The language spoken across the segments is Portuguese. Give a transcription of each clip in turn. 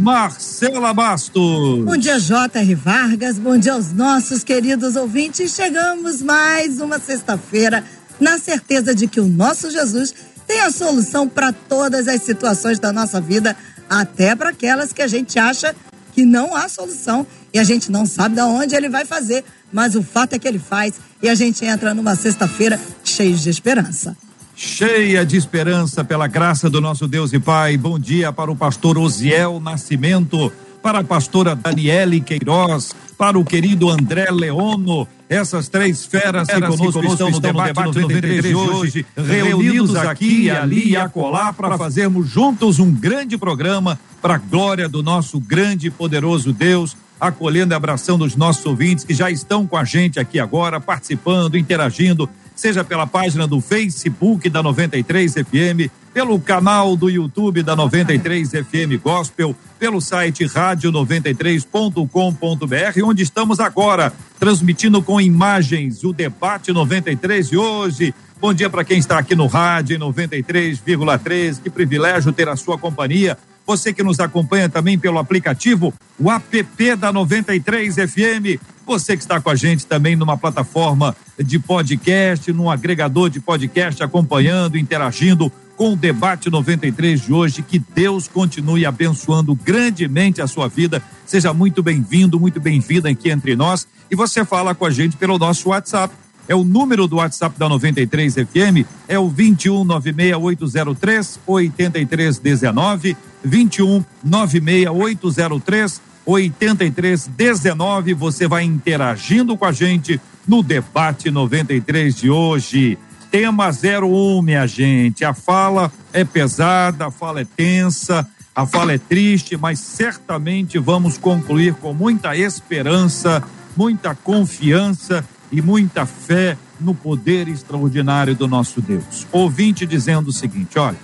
Marcela Bastos. Bom dia, J.R. Vargas. Bom dia aos nossos queridos ouvintes. Chegamos mais uma sexta-feira na certeza de que o nosso Jesus tem a solução para todas as situações da nossa vida até para aquelas que a gente acha que não há solução e a gente não sabe de onde ele vai fazer, mas o fato é que ele faz e a gente entra numa sexta-feira cheia de esperança. Cheia de esperança pela graça do nosso Deus e Pai. Bom dia para o pastor Osiel Nascimento, para a pastora Daniele Queiroz, para o querido André Leono, essas três feras que conosco, conosco estão, no debate, debate 93 de hoje, reunidos aqui, ali e acolá para fazermos juntos um grande programa para a glória do nosso grande e poderoso Deus, acolhendo e abraçando os nossos ouvintes que já estão com a gente aqui agora, participando, interagindo, seja pela página do Facebook da 93 FM, pelo canal do YouTube da 93 FM Gospel, pelo site rádio93.com.br, onde estamos agora transmitindo com imagens o debate 93 de hoje. Bom dia para quem está aqui no rádio 93,3. Que privilégio ter a sua companhia. Você que nos acompanha também pelo aplicativo, o app da 93 FM. Você que está com a gente também numa plataforma de podcast, num agregador de podcast, acompanhando, interagindo com o debate 93 de hoje. Que Deus continue abençoando grandemente a sua vida. Seja muito bem-vindo, muito bem-vinda aqui entre nós. E você fala com a gente pelo nosso WhatsApp é o número do WhatsApp da 93 FM, é o 21 96803 8319, 21 96803 8319. Você vai interagindo com a gente no debate 93 de hoje. Tema 01, minha gente. A fala é pesada, a fala é tensa, a fala é triste, mas certamente vamos concluir com muita esperança, muita confiança e muita fé no poder extraordinário do nosso Deus. Ouvinte dizendo o seguinte: olha,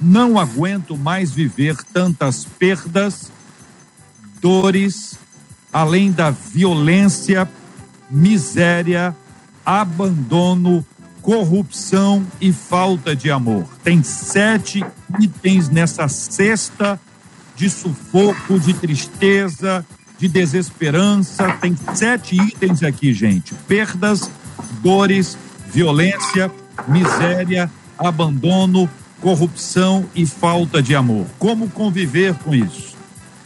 não aguento mais viver tantas perdas, dores, além da violência, miséria, abandono, corrupção e falta de amor. Tem sete itens nessa cesta de sufoco, de tristeza, de desesperança. Tem sete itens aqui, gente: perdas, dores, violência, miséria, abandono, corrupção e falta de amor. Como conviver com isso?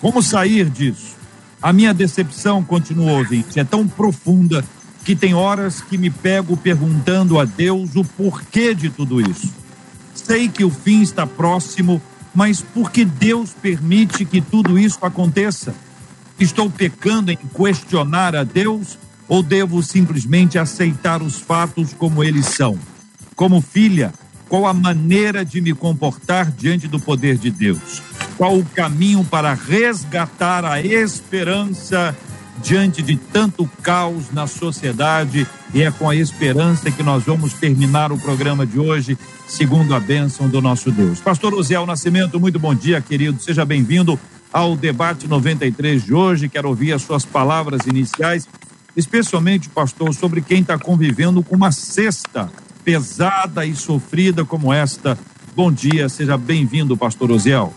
Como sair disso? A minha decepção, continua ouvinte, é tão profunda que tem horas que me pego perguntando a Deus o porquê de tudo isso. Sei que o fim está próximo, mas por que Deus permite que tudo isso aconteça? Estou pecando em questionar a Deus ou devo simplesmente aceitar os fatos como eles são? Como filha, qual a maneira de me comportar diante do poder de Deus? Qual o caminho para resgatar a esperança diante de tanto caos na sociedade? E é com a esperança que nós vamos terminar o programa de hoje, segundo a bênção do nosso Deus. Pastor Osiel Nascimento, muito bom dia, querido. Seja bem-vindo ao debate 93 de hoje. Quero ouvir as suas palavras iniciais, especialmente, pastor, sobre quem está convivendo com uma cesta pesada e sofrida como esta. Bom dia, seja bem-vindo, pastor Osiel.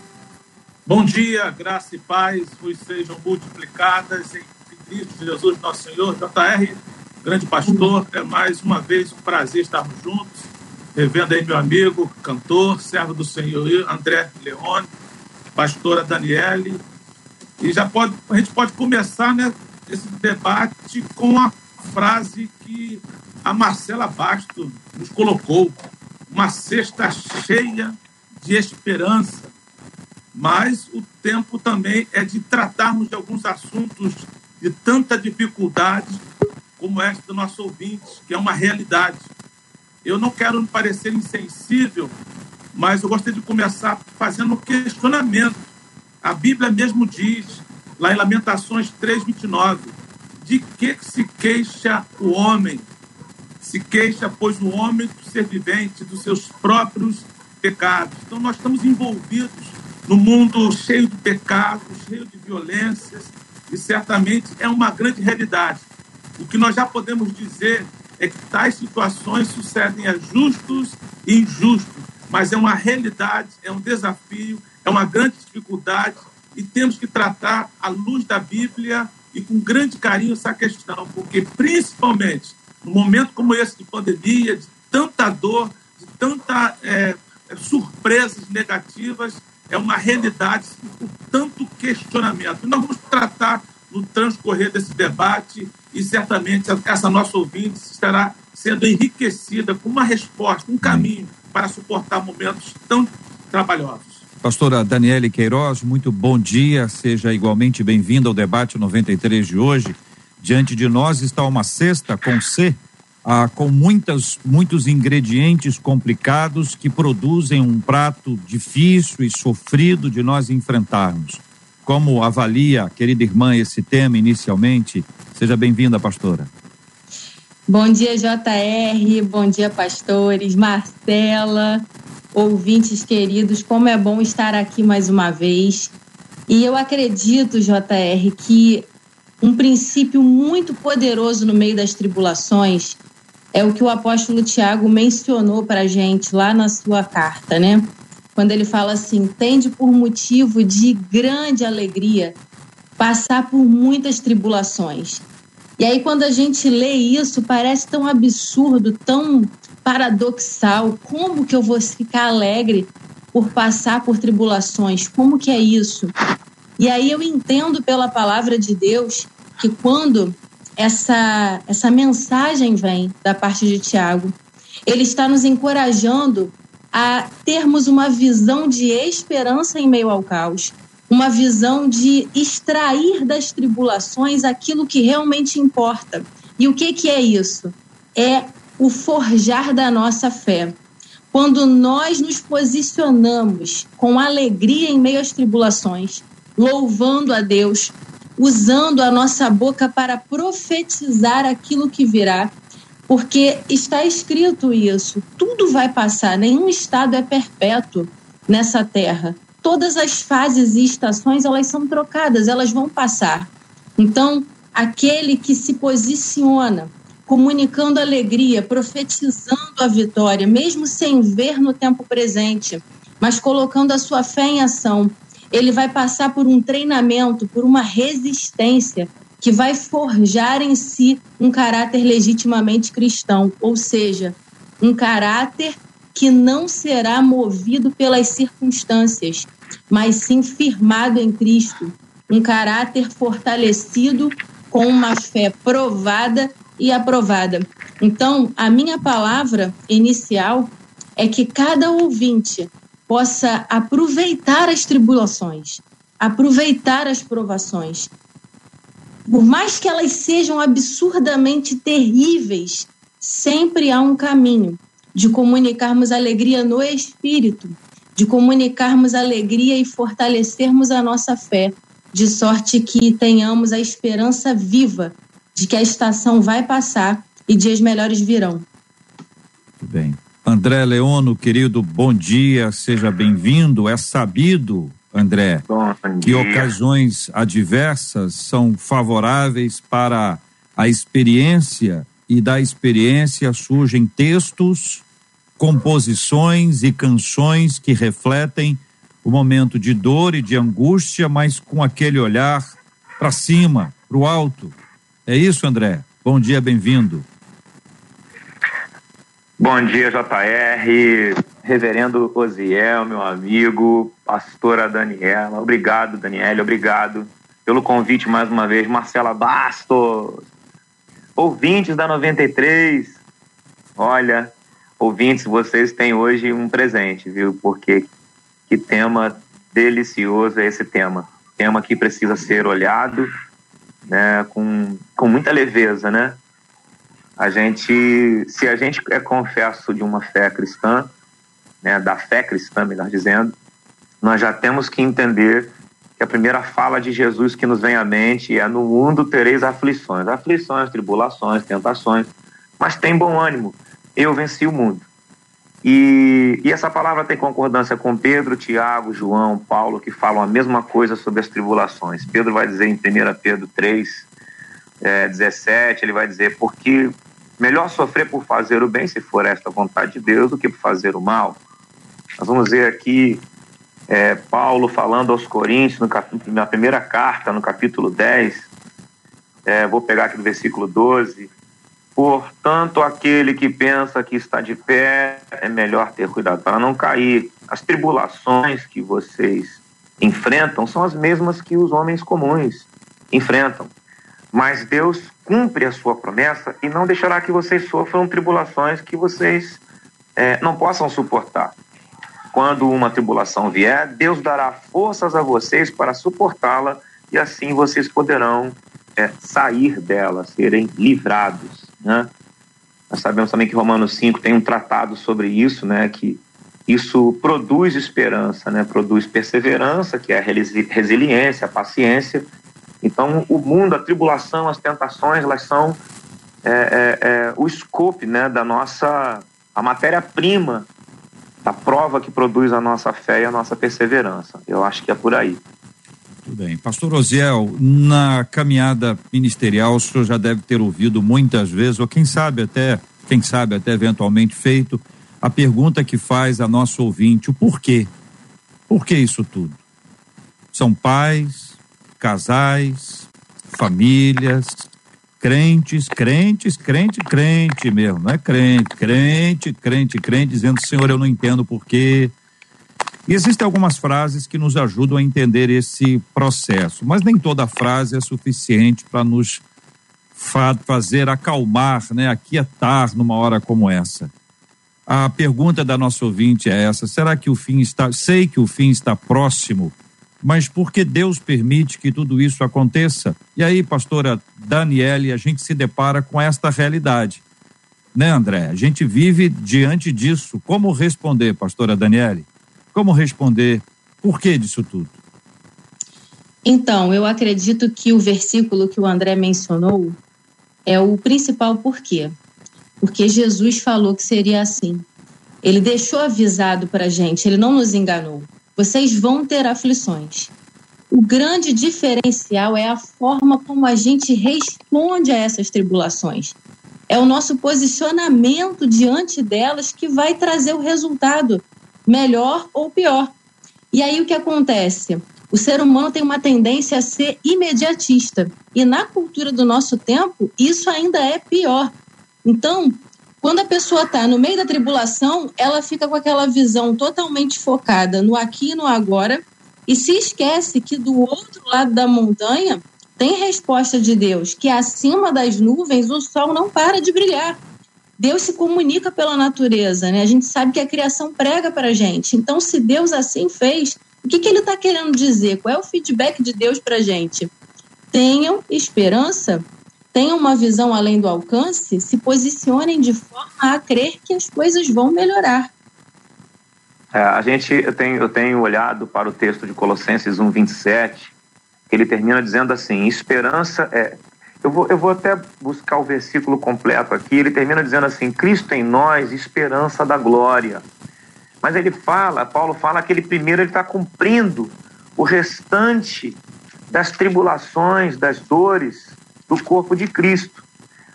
Bom dia, graça e paz vos sejam multiplicadas em Cristo Jesus, nosso Senhor. JR, grande pastor, é mais uma vez um prazer estarmos juntos, revendo aí meu amigo, cantor, servo do Senhor, André Leone pastora Daniele. E já pode, a gente pode começar né, esse debate com a, frase que a Marcela Basto nos colocou, uma cesta cheia de esperança. Mas o tempo também é de tratarmos de alguns assuntos de tanta dificuldade como esta do nosso ouvinte, que é uma realidade. Eu não quero me parecer insensível, mas eu gostaria de começar fazendo um questionamento. A Bíblia mesmo diz, lá em Lamentações 3:29, de que se queixa o homem? Se queixa, pois, o homem do ser vivente, dos seus próprios pecados. Então, nós estamos envolvidos no mundo cheio de pecados, cheio de violências, e certamente é uma grande realidade. O que nós já podemos dizer é que tais situações sucedem a justos e injustos, mas é uma realidade, é um desafio, é uma grande dificuldade e temos que tratar à luz da Bíblia e com grande carinho essa questão, porque principalmente num momento como esse de pandemia, de tanta dor, de tanta é, surpresas negativas, é uma realidade com tanto questionamento. E nós vamos tratar no transcorrer desse debate e certamente essa nossa ouvinte estará sendo enriquecida com uma resposta, um caminho para suportar momentos tão trabalhosos. Pastora Daniele Queiroz, muito bom dia, seja igualmente bem-vinda ao debate 93 de hoje. Diante de nós está uma cesta com C, ah, com muitas, muitos ingredientes complicados que produzem um prato difícil e sofrido de nós enfrentarmos. Como avalia, querida irmã, esse tema inicialmente? Seja bem-vinda, pastora. Bom dia, JR. Bom dia, pastores. Marcela, ouvintes queridos. Como é bom estar aqui mais uma vez. E eu acredito, JR, que um princípio muito poderoso no meio das tribulações é o que o apóstolo Tiago mencionou para a gente lá na sua carta, né? Quando ele fala assim: tende por motivo de grande alegria passar por muitas tribulações. E aí, quando a gente lê isso, parece tão absurdo, tão paradoxal. Como que eu vou ficar alegre por passar por tribulações? Como que é isso? E aí eu entendo pela palavra de Deus que quando essa, essa mensagem vem da parte de Tiago, ele está nos encorajando a termos uma visão de esperança em meio ao caos, uma visão de extrair das tribulações aquilo que realmente importa. E o que, que é isso? É o forjar da nossa fé. Quando nós nos posicionamos com alegria em meio às tribulações, louvando a Deus, usando a nossa boca para profetizar aquilo que virá, porque está escrito isso. Tudo vai passar, nenhum estado é perpétuo nessa terra. Todas as fases e estações elas são trocadas, elas vão passar. Então, aquele que se posiciona comunicando alegria, profetizando a vitória, mesmo sem ver no tempo presente, mas colocando a sua fé em ação, ele vai passar por um treinamento, por uma resistência que vai forjar em si um caráter legitimamente cristão, ou seja, um caráter que não será movido pelas circunstâncias, mas sim firmado em Cristo, um caráter fortalecido com uma fé provada e aprovada. Então, a minha palavra inicial é que cada ouvinte possa aproveitar as tribulações, aproveitar as provações, por mais que elas sejam absurdamente terríveis, sempre há um caminho de comunicarmos alegria no espírito, de comunicarmos alegria e fortalecermos a nossa fé, de sorte que tenhamos a esperança viva de que a estação vai passar e dias melhores virão. Muito bem. André Leono, querido, bom dia, seja bem-vindo. É sabido André, que ocasiões adversas são favoráveis para a experiência e da experiência surgem textos, composições e canções que refletem o momento de dor e de angústia, mas com aquele olhar para cima, para o alto. É isso, André? Bom dia, bem-vindo. Bom dia, JR, Reverendo Osiel, meu amigo, pastora Daniela. Obrigado, Daniela, obrigado pelo convite mais uma vez. Marcela Bastos. ouvintes da 93. Olha, ouvintes, vocês têm hoje um presente, viu? Porque que tema delicioso é esse tema. Tema que precisa ser olhado né, com, com muita leveza, né? A gente, se a gente é confesso de uma fé cristã, né, da fé cristã, melhor dizendo, nós já temos que entender que a primeira fala de Jesus que nos vem à mente é: No mundo tereis aflições, aflições, tribulações, tentações, mas tem bom ânimo, eu venci o mundo. E, e, essa palavra tem concordância com Pedro, Tiago, João, Paulo, que falam a mesma coisa sobre as tribulações. Pedro vai dizer em 1 Pedro 3, é, 17, ele vai dizer: Porque melhor sofrer por fazer o bem, se for esta vontade de Deus, do que por fazer o mal. Nós vamos ver aqui é, Paulo falando aos Coríntios, no na primeira carta, no capítulo 10, é, vou pegar aqui no versículo 12. Portanto, aquele que pensa que está de pé, é melhor ter cuidado para não cair. As tribulações que vocês enfrentam são as mesmas que os homens comuns enfrentam. Mas Deus cumpre a sua promessa e não deixará que vocês sofram tribulações que vocês é, não possam suportar. Quando uma tribulação vier, Deus dará forças a vocês para suportá-la e assim vocês poderão é, sair dela, serem livrados. Né? Nós sabemos também que Romanos 5 tem um tratado sobre isso, né, que isso produz esperança, né, produz perseverança, que é a resiliência, a paciência. Então, o mundo, a tribulação, as tentações, elas são é, é, é, o scope né, da nossa, a matéria-prima da prova que produz a nossa fé e a nossa perseverança. Eu acho que é por aí. Tudo bem. Pastor Osiel, na caminhada ministerial, o senhor já deve ter ouvido muitas vezes, ou quem sabe até, quem sabe até eventualmente feito, a pergunta que faz a nosso ouvinte, o porquê? Por que isso tudo? São pais, casais, famílias, crentes, crentes, crente, crente mesmo, não é crente, crente, crente, crente, dizendo, Senhor, eu não entendo por quê. E existem algumas frases que nos ajudam a entender esse processo, mas nem toda frase é suficiente para nos fa fazer acalmar, né, aquietar numa hora como essa. A pergunta da nossa ouvinte é essa: será que o fim está. Sei que o fim está próximo, mas por que Deus permite que tudo isso aconteça? E aí, pastora Daniele, a gente se depara com esta realidade. Né, André? A gente vive diante disso. Como responder, pastora Daniele? Como responder? Por que disso tudo? Então, eu acredito que o versículo que o André mencionou é o principal porquê. Porque Jesus falou que seria assim. Ele deixou avisado para a gente, ele não nos enganou vocês vão ter aflições. O grande diferencial é a forma como a gente responde a essas tribulações. É o nosso posicionamento diante delas que vai trazer o resultado, melhor ou pior. E aí o que acontece? O ser humano tem uma tendência a ser imediatista. E na cultura do nosso tempo, isso ainda é pior. Então, quando a pessoa está no meio da tribulação, ela fica com aquela visão totalmente focada no aqui e no agora e se esquece que do outro lado da montanha tem resposta de Deus, que acima das nuvens o sol não para de brilhar. Deus se comunica pela natureza, né? A gente sabe que a criação prega para a gente. Então, se Deus assim fez, o que, que ele está querendo dizer? Qual é o feedback de Deus para a gente? Tenham esperança tenham uma visão além do alcance, se posicionem de forma a crer que as coisas vão melhorar. É, a gente, eu tenho, eu tenho olhado para o texto de Colossenses 1, 27, que ele termina dizendo assim: esperança é. Eu vou, eu vou até buscar o versículo completo aqui. Ele termina dizendo assim: Cristo em nós, esperança da glória. Mas ele fala, Paulo fala que ele primeiro está cumprindo o restante das tribulações, das dores, do corpo de Cristo,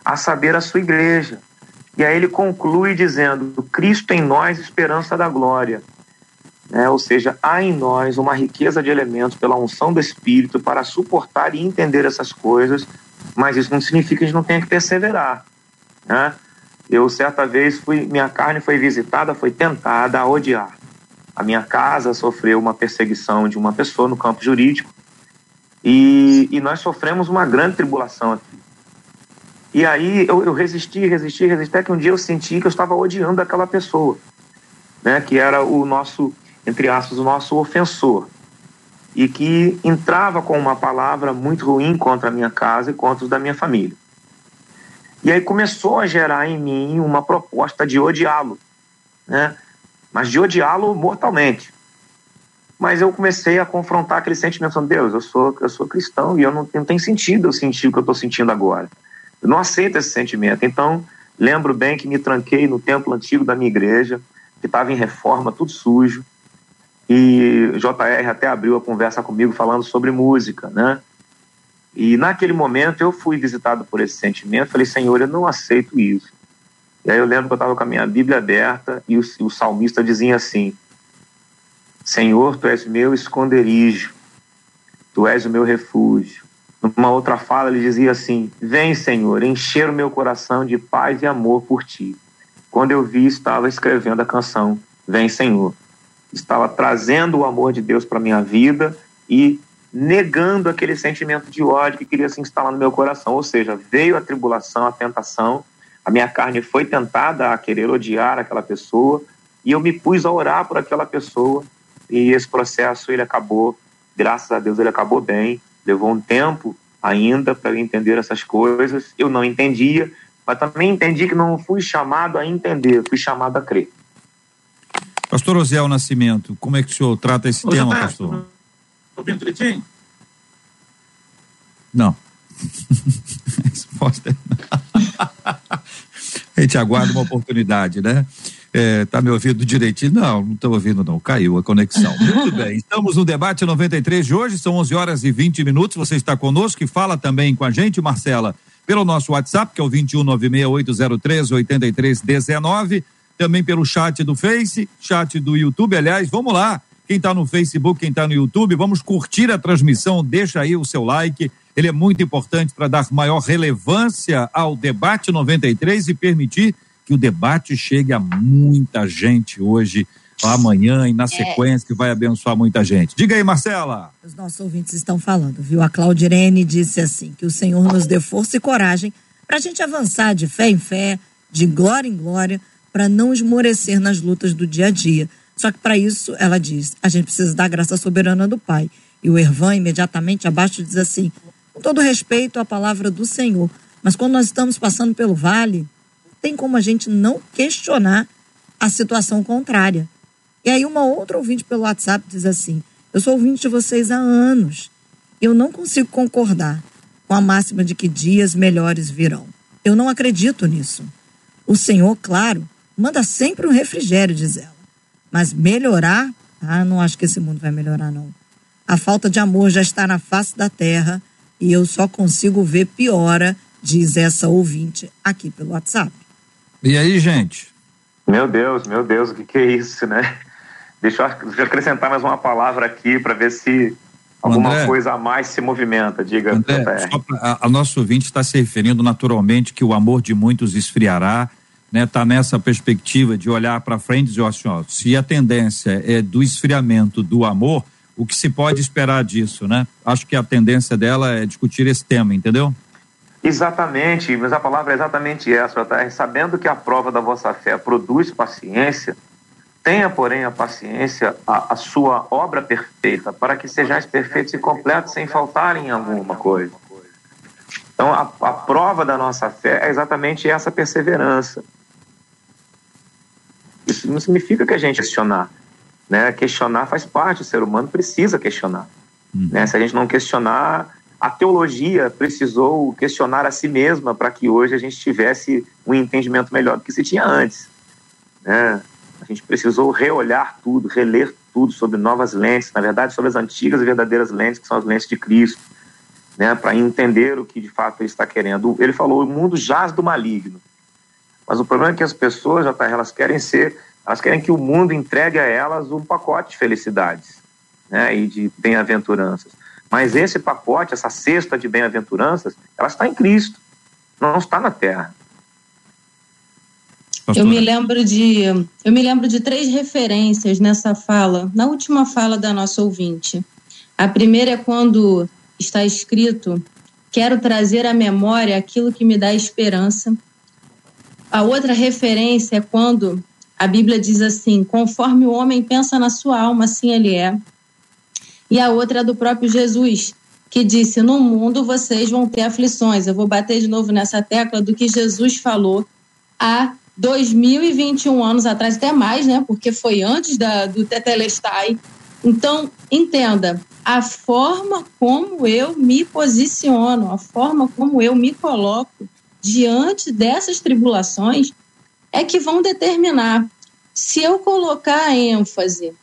a saber, a sua igreja. E aí ele conclui dizendo: Cristo em nós, esperança da glória. É, ou seja, há em nós uma riqueza de elementos pela unção do Espírito para suportar e entender essas coisas, mas isso não significa que a gente não tenha que perseverar. Né? Eu, certa vez, fui, minha carne foi visitada, foi tentada a odiar. A minha casa sofreu uma perseguição de uma pessoa no campo jurídico, e, e nós sofremos uma grande tribulação aqui. E aí eu, eu resisti, resisti, resisti, até que um dia eu senti que eu estava odiando aquela pessoa, né? Que era o nosso, entre aspas, o nosso ofensor. E que entrava com uma palavra muito ruim contra a minha casa e contra os da minha família. E aí começou a gerar em mim uma proposta de odiá-lo, né? Mas de odiá-lo mortalmente. Mas eu comecei a confrontar aquele sentimento de Deus, eu sou, eu sou cristão e eu não, não tem sentido eu sentir o que eu estou sentindo agora. Eu não aceito esse sentimento. Então, lembro bem que me tranquei no templo antigo da minha igreja, que estava em reforma, tudo sujo. E JR até abriu a conversa comigo falando sobre música, né? E naquele momento eu fui visitado por esse sentimento, falei, Senhor, eu não aceito isso. E aí eu lembro que eu estava com a minha Bíblia aberta e o, o salmista dizia assim: Senhor, tu és meu esconderijo, tu és o meu refúgio, numa outra fala, ele dizia assim: Vem, Senhor, encher o meu coração de paz e amor por ti. Quando eu vi, estava escrevendo a canção Vem, Senhor. Estava trazendo o amor de Deus para minha vida e negando aquele sentimento de ódio que queria se instalar no meu coração. Ou seja, veio a tribulação, a tentação, a minha carne foi tentada a querer odiar aquela pessoa e eu me pus a orar por aquela pessoa e esse processo ele acabou, graças a Deus ele acabou bem Levou um tempo ainda para eu entender essas coisas. Eu não entendia, mas também entendi que não fui chamado a entender, fui chamado a crer. Pastor Osiel Nascimento, como é que o senhor trata esse tema, tá pastor? Ouvindo direitinho? Não. Resposta é A gente aguarda uma oportunidade, né? É, tá me ouvindo direitinho? Não, não estou ouvindo não, caiu a conexão. Muito bem, estamos no debate 93 de hoje, são 11 horas e 20 minutos, você está conosco e fala também com a gente, Marcela, pelo nosso WhatsApp, que é o 21968038319, também pelo chat do Face, chat do YouTube, aliás, vamos lá, quem está no Facebook, quem está no YouTube, vamos curtir a transmissão, deixa aí o seu like, ele é muito importante para dar maior relevância ao debate 93 e permitir que o debate chegue a muita gente hoje, amanhã e na é. sequência, que vai abençoar muita gente. Diga aí, Marcela. Os nossos ouvintes estão falando, viu? A Claudirene disse assim: que o Senhor nos dê força e coragem para a gente avançar de fé em fé, de glória em glória, para não esmorecer nas lutas do dia a dia. Só que para isso, ela diz, a gente precisa da graça soberana do Pai. E o Ervan, imediatamente abaixo, diz assim: com todo respeito à palavra do Senhor, mas quando nós estamos passando pelo vale, tem como a gente não questionar a situação contrária. E aí uma outra ouvinte pelo WhatsApp diz assim: "Eu sou ouvinte de vocês há anos. Eu não consigo concordar com a máxima de que dias melhores virão. Eu não acredito nisso. O Senhor, claro, manda sempre um refrigério, diz ela. Mas melhorar, ah, não acho que esse mundo vai melhorar não. A falta de amor já está na face da terra e eu só consigo ver piora, diz essa ouvinte aqui pelo WhatsApp. E aí, gente? Meu Deus, meu Deus, o que, que é isso, né? Deixa eu, acrescentar mais uma palavra aqui para ver se alguma André, coisa a mais se movimenta. Diga, André, pra, a, a nosso ouvinte está se referindo naturalmente que o amor de muitos esfriará, né? Tá nessa perspectiva de olhar para frente e dizer assim, ó, se a tendência é do esfriamento do amor, o que se pode esperar disso, né? Acho que a tendência dela é discutir esse tema, entendeu? Exatamente, mas a palavra é exatamente essa, tá? sabendo que a prova da vossa fé produz paciência, tenha, porém, a paciência, a, a sua obra perfeita, para que sejais perfeitos e completos sem faltar em alguma coisa. Então, a, a prova da nossa fé é exatamente essa perseverança. Isso não significa que a gente questionar. Né? Questionar faz parte, o ser humano precisa questionar. Uhum. Né? Se a gente não questionar, a teologia precisou questionar a si mesma para que hoje a gente tivesse um entendimento melhor do que se tinha antes. Né? A gente precisou reolhar tudo, reler tudo sobre novas lentes, na verdade, sobre as antigas e verdadeiras lentes, que são as lentes de Cristo, né? para entender o que de fato ele está querendo. Ele falou: o mundo jaz do maligno. Mas o problema é que as pessoas, já tá, elas querem ser, elas querem que o mundo entregue a elas um pacote de felicidades né? e de bem-aventuranças. Mas esse pacote, essa cesta de bem-aventuranças, ela está em Cristo, não está na terra. Eu me lembro de eu me lembro de três referências nessa fala, na última fala da nossa ouvinte. A primeira é quando está escrito quero trazer à memória aquilo que me dá esperança. A outra referência é quando a Bíblia diz assim: conforme o homem pensa na sua alma, assim ele é. E a outra é do próprio Jesus, que disse: No mundo vocês vão ter aflições. Eu vou bater de novo nessa tecla do que Jesus falou há 2021 anos atrás, até mais, né? Porque foi antes da, do Tetelestai. Então, entenda, a forma como eu me posiciono, a forma como eu me coloco diante dessas tribulações é que vão determinar se eu colocar ênfase,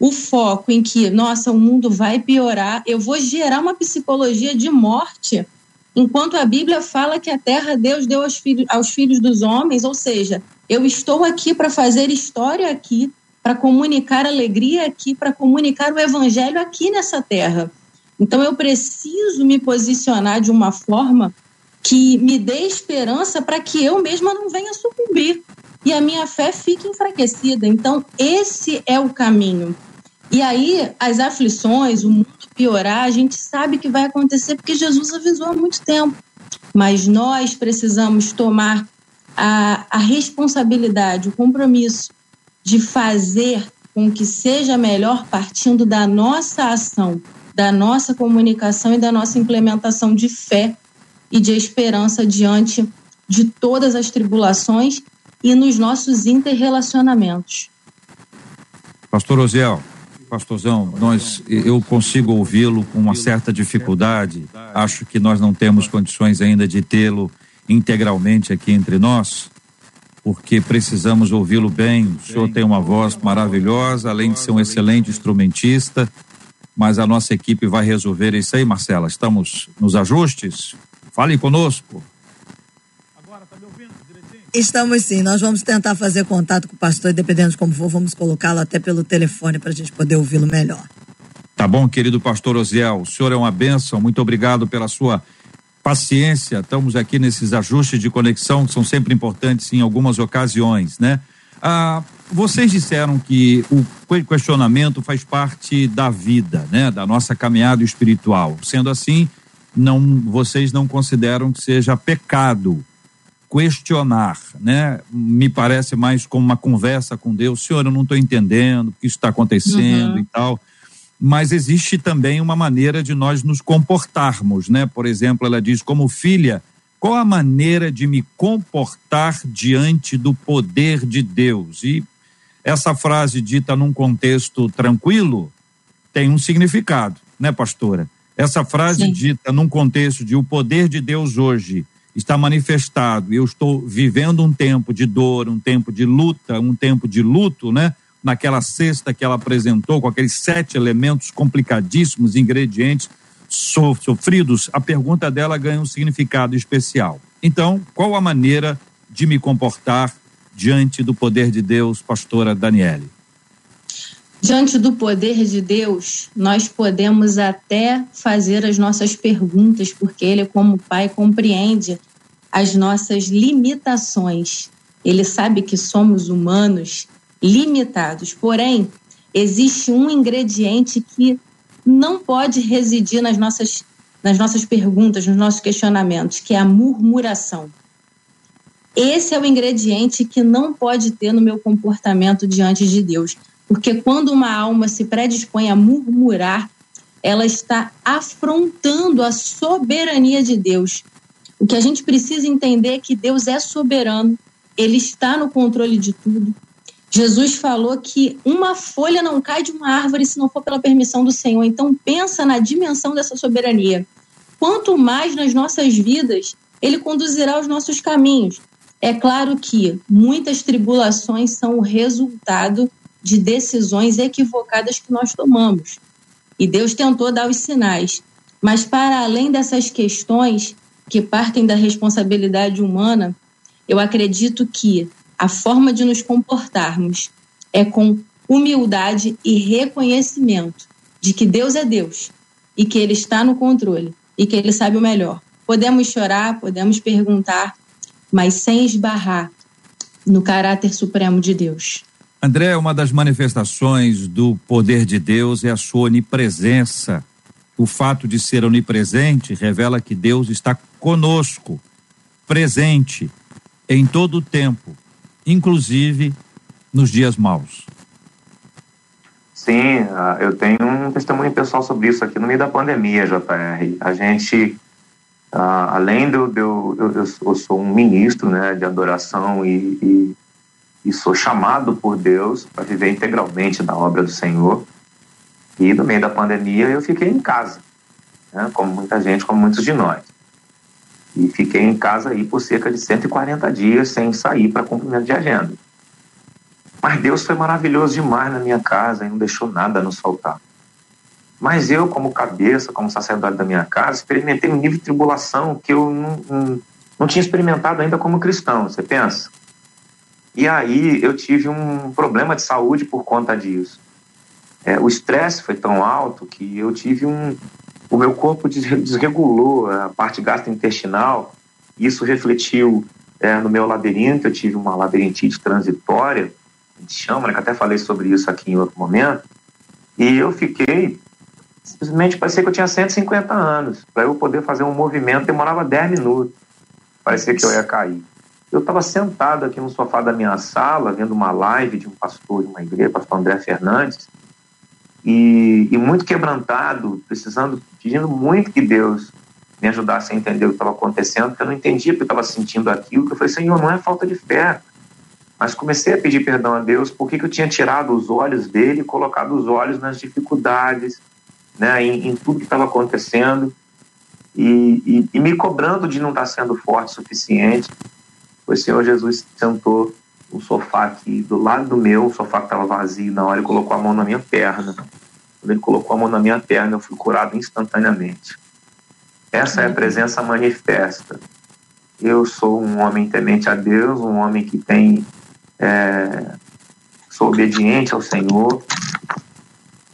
o foco em que, nossa, o mundo vai piorar, eu vou gerar uma psicologia de morte, enquanto a Bíblia fala que a terra Deus deu aos filhos, aos filhos dos homens, ou seja, eu estou aqui para fazer história aqui, para comunicar alegria aqui, para comunicar o evangelho aqui nessa terra. Então eu preciso me posicionar de uma forma que me dê esperança para que eu mesma não venha sucumbir e a minha fé fique enfraquecida. Então esse é o caminho. E aí as aflições, o mundo piorar, a gente sabe que vai acontecer porque Jesus avisou há muito tempo. Mas nós precisamos tomar a, a responsabilidade, o compromisso de fazer com que seja melhor partindo da nossa ação, da nossa comunicação e da nossa implementação de fé e de esperança diante de todas as tribulações e nos nossos interrelacionamentos. Pastor Osiel, pastorzão, nós, eu consigo ouvi-lo com uma certa dificuldade. Acho que nós não temos condições ainda de tê-lo integralmente aqui entre nós porque precisamos ouvi-lo bem. O senhor tem uma voz maravilhosa, além de ser um excelente instrumentista, mas a nossa equipe vai resolver isso aí, Marcela. Estamos nos ajustes? Fale conosco. Estamos sim, nós vamos tentar fazer contato com o pastor dependendo de como for, vamos colocá-lo até pelo telefone para a gente poder ouvi-lo melhor. Tá bom, querido pastor Osiel, o senhor é uma bênção, muito obrigado pela sua paciência, estamos aqui nesses ajustes de conexão que são sempre importantes em algumas ocasiões, né? Ah, vocês disseram que o questionamento faz parte da vida, né? Da nossa caminhada espiritual. Sendo assim, não, vocês não consideram que seja pecado questionar, né? Me parece mais como uma conversa com Deus. Senhor, eu não estou entendendo o que está acontecendo uhum. e tal mas existe também uma maneira de nós nos comportarmos, né? Por exemplo, ela diz como filha, qual a maneira de me comportar diante do poder de Deus? E essa frase dita num contexto tranquilo tem um significado, né, pastora? Essa frase Sim. dita num contexto de o poder de Deus hoje está manifestado, eu estou vivendo um tempo de dor, um tempo de luta, um tempo de luto, né? naquela cesta que ela apresentou, com aqueles sete elementos complicadíssimos, ingredientes sofridos, a pergunta dela ganha um significado especial. Então, qual a maneira de me comportar diante do poder de Deus, pastora Daniele? Diante do poder de Deus, nós podemos até fazer as nossas perguntas, porque Ele, como Pai, compreende as nossas limitações. Ele sabe que somos humanos limitados. Porém, existe um ingrediente que não pode residir nas nossas, nas nossas perguntas, nos nossos questionamentos, que é a murmuração. Esse é o ingrediente que não pode ter no meu comportamento diante de Deus. Porque quando uma alma se predispõe a murmurar, ela está afrontando a soberania de Deus. O que a gente precisa entender é que Deus é soberano, ele está no controle de tudo, Jesus falou que uma folha não cai de uma árvore se não for pela permissão do Senhor. Então pensa na dimensão dessa soberania. Quanto mais nas nossas vidas, ele conduzirá os nossos caminhos. É claro que muitas tribulações são o resultado de decisões equivocadas que nós tomamos. E Deus tentou dar os sinais. Mas para além dessas questões que partem da responsabilidade humana, eu acredito que a forma de nos comportarmos é com humildade e reconhecimento de que Deus é Deus e que Ele está no controle e que Ele sabe o melhor. Podemos chorar, podemos perguntar, mas sem esbarrar no caráter supremo de Deus. André, uma das manifestações do poder de Deus é a sua onipresença. o fato de ser onipresente revela que Deus está conosco, presente em todo o tempo, inclusive nos dias maus. Sim, ah, eu tenho um testemunho pessoal sobre isso aqui no meio da pandemia, JR. A gente, ah, além do, eu, eu, sou um ministro né, de adoração e, e, e sou chamado por Deus para viver integralmente da obra do Senhor. E no meio da pandemia eu fiquei em casa, né, como muita gente, como muitos de nós. E fiquei em casa aí por cerca de 140 dias sem sair para cumprimento de agenda. Mas Deus foi maravilhoso demais na minha casa e não deixou nada nos faltar. Mas eu, como cabeça, como sacerdote da minha casa, experimentei um nível de tribulação que eu não, não, não tinha experimentado ainda como cristão, você pensa? E aí eu tive um problema de saúde por conta disso. É, o estresse foi tão alto que eu tive um. O meu corpo desregulou a parte gastrointestinal, isso refletiu é, no meu labirinto. Eu tive uma labirintite transitória, a gente chama, né, que até falei sobre isso aqui em outro momento, e eu fiquei, simplesmente parecia que eu tinha 150 anos, para eu poder fazer um movimento demorava 10 minutos, parecia que eu ia cair. Eu estava sentado aqui no sofá da minha sala, vendo uma live de um pastor de uma igreja, pastor André Fernandes, e, e muito quebrantado, precisando, pedindo muito que Deus me ajudasse a entender o que estava acontecendo, porque eu não entendia porque eu estava sentindo aquilo, que eu falei, Senhor, não é falta de fé, mas comecei a pedir perdão a Deus porque que eu tinha tirado os olhos dele e colocado os olhos nas dificuldades, né, em, em tudo que estava acontecendo e, e, e, me cobrando de não estar sendo forte o suficiente. O Senhor Jesus sentou no sofá aqui do lado do meu, o sofá que estava vazio na hora, ele colocou a mão na minha perna. Quando ele colocou a mão na minha perna, eu fui curado instantaneamente. Essa é a presença manifesta. Eu sou um homem temente a Deus, um homem que tem é, sou obediente ao Senhor,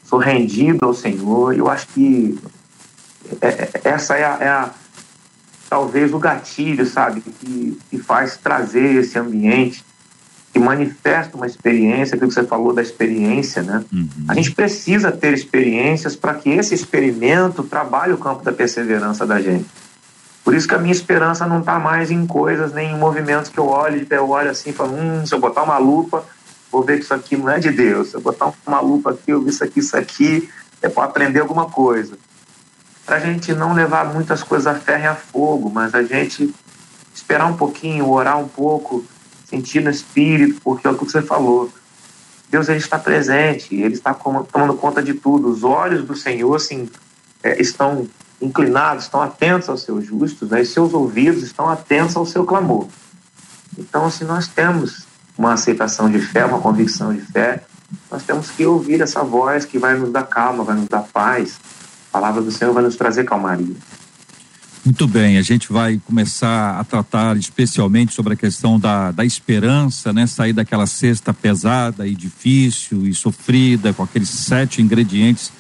sou rendido ao Senhor. Eu acho que é, é, essa é a, é a, talvez o gatilho, sabe, que, que faz trazer esse ambiente que manifesta uma experiência, aquilo que você falou da experiência, né? Uhum. A gente precisa ter experiências para que esse experimento trabalhe o campo da perseverança da gente. Por isso que a minha esperança não está mais em coisas, nem em movimentos que eu olho, eu olho assim e falo, hum, se eu botar uma lupa, vou ver que isso aqui não é de Deus. Se eu botar uma lupa aqui, eu vi isso aqui, isso aqui, é para aprender alguma coisa. Para a gente não levar muitas coisas a ferro e a fogo, mas a gente esperar um pouquinho, orar um pouco, sentir no espírito, porque é o que você falou. Deus ele está presente, ele está tomando conta de tudo. Os olhos do Senhor assim, é, estão inclinados, estão atentos aos seus justos, né? e seus ouvidos estão atentos ao seu clamor. Então, se nós temos uma aceitação de fé, uma convicção de fé, nós temos que ouvir essa voz que vai nos dar calma, vai nos dar paz. Palavra do Senhor vai nos trazer calmaria. Muito bem, a gente vai começar a tratar especialmente sobre a questão da, da esperança, né? Sair daquela cesta pesada e difícil e sofrida, com aqueles sete ingredientes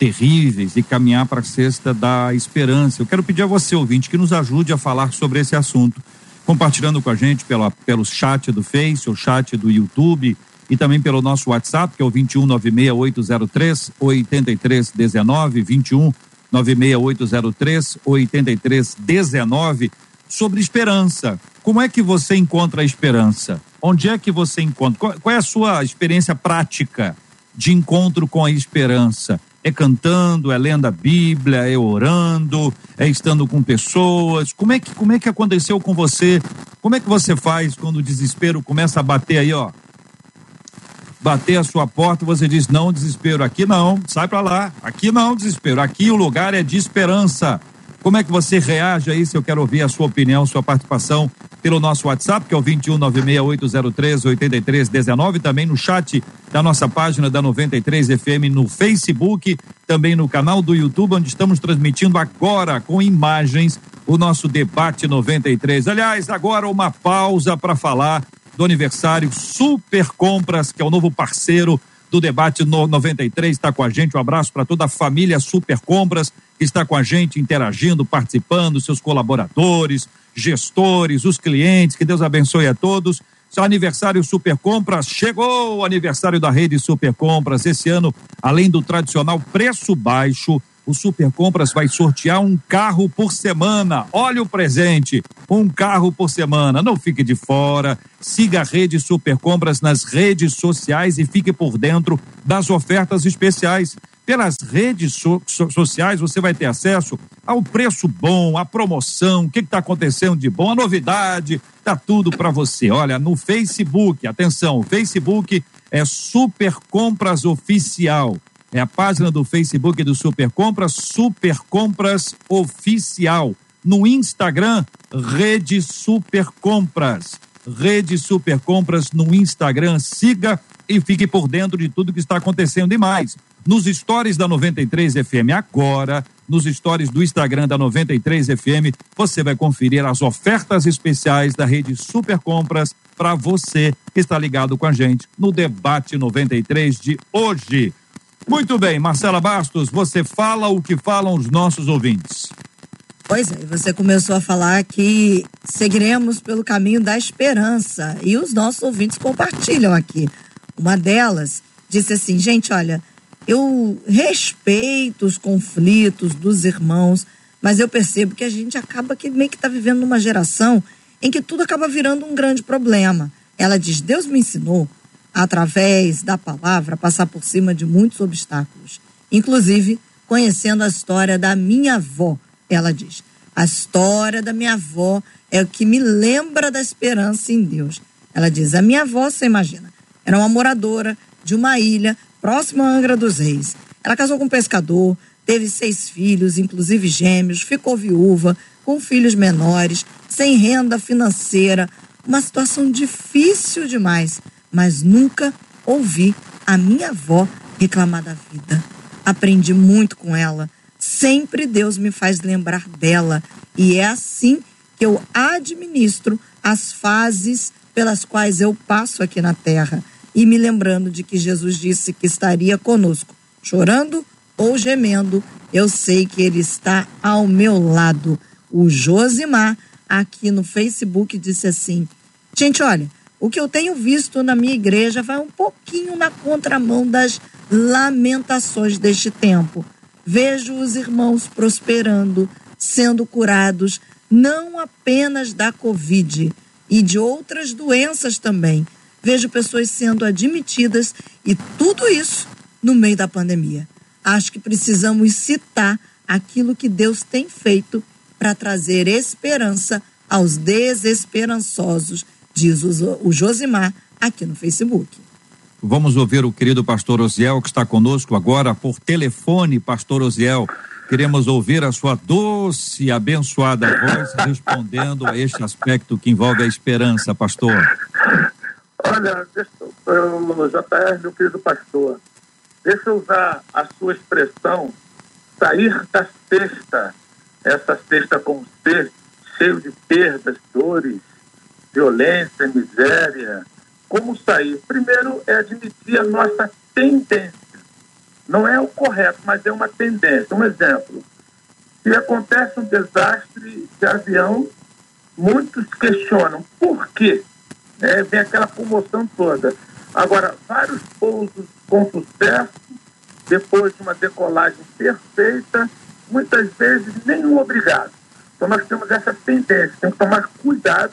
terríveis e caminhar para a cesta da esperança. Eu quero pedir a você, ouvinte, que nos ajude a falar sobre esse assunto, compartilhando com a gente pela, pelo chat do Face, o chat do YouTube e também pelo nosso WhatsApp, que é o 2196803 8319, 21 96803 8319, sobre esperança. Como é que você encontra a esperança? Onde é que você encontra? Qual é a sua experiência prática de encontro com a esperança? É cantando, é lendo a Bíblia, é orando, é estando com pessoas. Como é que como é que aconteceu com você? Como é que você faz quando o desespero começa a bater aí, ó? Bater a sua porta, você diz: "Não, desespero aqui não, sai para lá. Aqui não, desespero. Aqui o lugar é de esperança." Como é que você reage a isso? Eu quero ouvir a sua opinião, sua participação pelo nosso WhatsApp, que é o 21968038319, também no chat da nossa página da 93 FM no Facebook, também no canal do YouTube, onde estamos transmitindo agora com imagens o nosso debate 93. Aliás, agora uma pausa para falar do aniversário Super Compras, que é o novo parceiro do debate no 93, está com a gente. Um abraço para toda a família Super Compras que está com a gente interagindo, participando, seus colaboradores, gestores, os clientes. Que Deus abençoe a todos. Seu aniversário Super Compras chegou o aniversário da rede Super Compras. Esse ano, além do tradicional preço baixo, o Super Compras vai sortear um carro por semana. Olha o presente, um carro por semana. Não fique de fora. Siga a rede Super Compras nas redes sociais e fique por dentro das ofertas especiais. Pelas redes so so sociais você vai ter acesso ao preço bom, à promoção, o que está acontecendo de bom, a novidade, tá tudo para você. Olha, no Facebook, atenção, Facebook é Super Compras Oficial. É a página do Facebook do Super Compras, Super Compras Oficial. No Instagram, Rede Super Compras. Rede Super Compras no Instagram. Siga e fique por dentro de tudo que está acontecendo e mais. Nos stories da 93 FM agora, nos stories do Instagram da 93 FM, você vai conferir as ofertas especiais da rede Super Compras para você que está ligado com a gente no debate 93 de hoje. Muito bem, Marcela Bastos, você fala o que falam os nossos ouvintes. Pois é, você começou a falar que seguiremos pelo caminho da esperança e os nossos ouvintes compartilham aqui. Uma delas disse assim: gente, olha, eu respeito os conflitos dos irmãos, mas eu percebo que a gente acaba que meio que está vivendo numa geração em que tudo acaba virando um grande problema. Ela diz: Deus me ensinou através da palavra, passar por cima de muitos obstáculos, inclusive conhecendo a história da minha avó. Ela diz: a história da minha avó é o que me lembra da esperança em Deus. Ela diz: a minha avó, você imagina, era uma moradora de uma ilha próxima a Angra dos Reis. Ela casou com um pescador, teve seis filhos, inclusive gêmeos, ficou viúva, com filhos menores, sem renda financeira, uma situação difícil demais mas nunca ouvi a minha avó reclamar da vida. Aprendi muito com ela. Sempre Deus me faz lembrar dela. E é assim que eu administro as fases pelas quais eu passo aqui na terra. E me lembrando de que Jesus disse que estaria conosco, chorando ou gemendo, eu sei que Ele está ao meu lado. O Josimar, aqui no Facebook, disse assim: Gente, olha, o que eu tenho visto na minha igreja vai um pouquinho na contramão das lamentações deste tempo. Vejo os irmãos prosperando, sendo curados, não apenas da Covid e de outras doenças também. Vejo pessoas sendo admitidas e tudo isso no meio da pandemia. Acho que precisamos citar aquilo que Deus tem feito para trazer esperança aos desesperançosos diz o Josimar aqui no Facebook. Vamos ouvir o querido pastor Osiel, que está conosco agora por telefone, pastor Osiel. Queremos ouvir a sua doce e abençoada voz respondendo a este aspecto que envolve a esperança, pastor. Olha, deixa, eu, JR, meu querido pastor, deixa eu usar a sua expressão, sair da cesta, essa cesta com C, cheio de perdas, dores, violência, miséria. Como sair? Primeiro é admitir a nossa tendência. Não é o correto, mas é uma tendência. Um exemplo: se acontece um desastre de avião, muitos questionam por quê. É, vem aquela comoção toda. Agora, vários pousos com sucesso, depois de uma decolagem perfeita, muitas vezes nenhum obrigado. Então, nós temos essa tendência, temos que tomar cuidado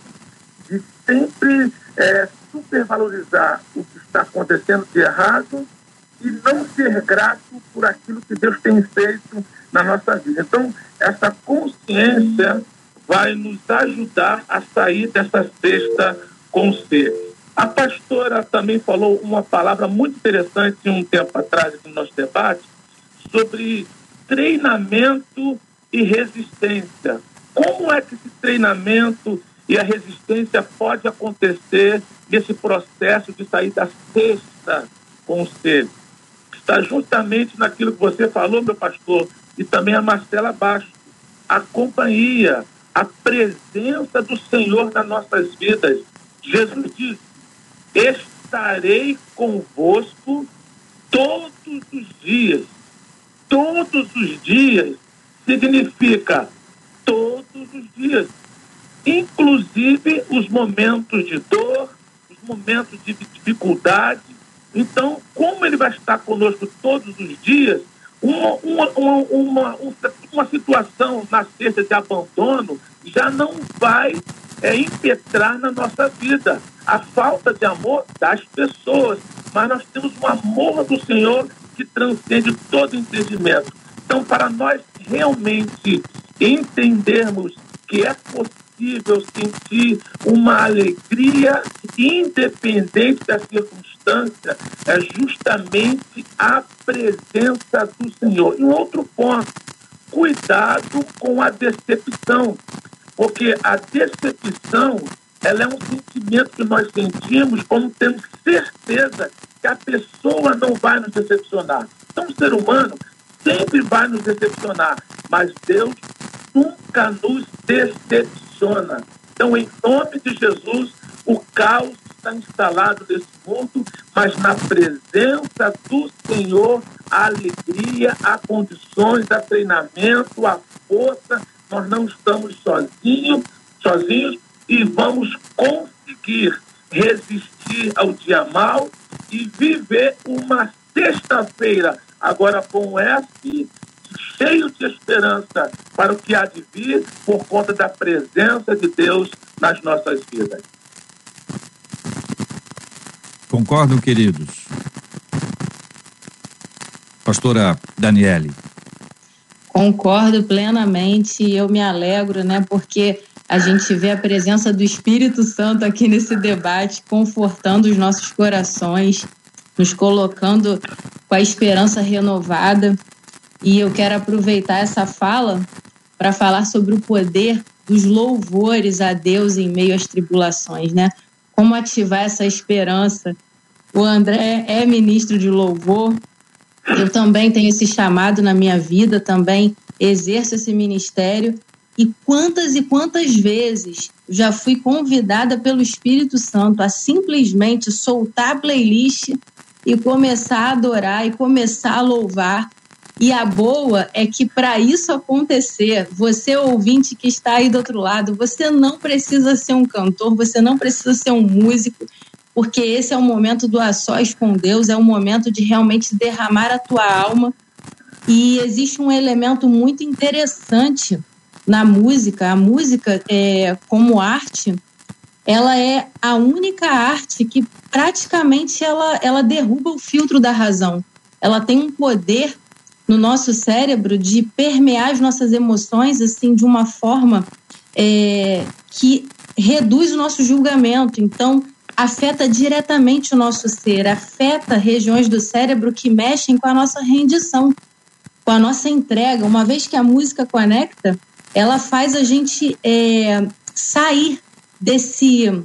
sempre é, supervalorizar o que está acontecendo de errado e não ser grato por aquilo que Deus tem feito na nossa vida. Então, essa consciência vai nos ajudar a sair dessa cesta com C. A pastora também falou uma palavra muito interessante um tempo atrás no nosso debate sobre treinamento e resistência. Como é que esse treinamento e a resistência pode acontecer nesse processo de sair da cesta com o ser. Está justamente naquilo que você falou, meu pastor, e também a Marcela Baixo. A companhia, a presença do Senhor nas nossas vidas. Jesus disse: Estarei convosco todos os dias. Todos os dias significa todos os dias inclusive os momentos de dor, os momentos de dificuldade. Então, como ele vai estar conosco todos os dias, uma, uma, uma, uma, situação na de abandono já não vai é, impetrar na nossa vida. A falta de amor das pessoas. Mas nós temos o amor do Senhor que transcende todo entendimento. Então, para nós realmente entendermos que é possível sentir uma alegria independente da circunstância, é justamente a presença do Senhor. E um outro ponto, cuidado com a decepção, porque a decepção ela é um sentimento que nós sentimos quando temos certeza que a pessoa não vai nos decepcionar. Então, o ser humano sempre vai nos decepcionar, mas Deus nunca nos decepciona. Então, em nome de Jesus, o caos está instalado nesse mundo, mas na presença do Senhor, a alegria, há condições, há treinamento, a força. Nós não estamos sozinhos, sozinhos e vamos conseguir resistir ao dia mal e viver uma sexta-feira agora com S cheio de esperança para o que há de vir por conta da presença de Deus nas nossas vidas. Concordam, queridos? Pastora Daniele. Concordo plenamente e eu me alegro, né, porque a gente vê a presença do Espírito Santo aqui nesse debate, confortando os nossos corações, nos colocando com a esperança renovada. E eu quero aproveitar essa fala para falar sobre o poder dos louvores a Deus em meio às tribulações, né? Como ativar essa esperança. O André é ministro de louvor. Eu também tenho esse chamado na minha vida, também exerço esse ministério. E quantas e quantas vezes já fui convidada pelo Espírito Santo a simplesmente soltar a playlist e começar a adorar e começar a louvar e a boa é que para isso acontecer, você ouvinte que está aí do outro lado, você não precisa ser um cantor, você não precisa ser um músico, porque esse é o momento do a sós com Deus, é o momento de realmente derramar a tua alma. E existe um elemento muito interessante na música. A música, é, como arte, ela é a única arte que praticamente ela, ela derruba o filtro da razão. Ela tem um poder no nosso cérebro de permear as nossas emoções assim de uma forma é, que reduz o nosso julgamento. Então, afeta diretamente o nosso ser, afeta regiões do cérebro que mexem com a nossa rendição, com a nossa entrega. Uma vez que a música conecta, ela faz a gente é, sair desse,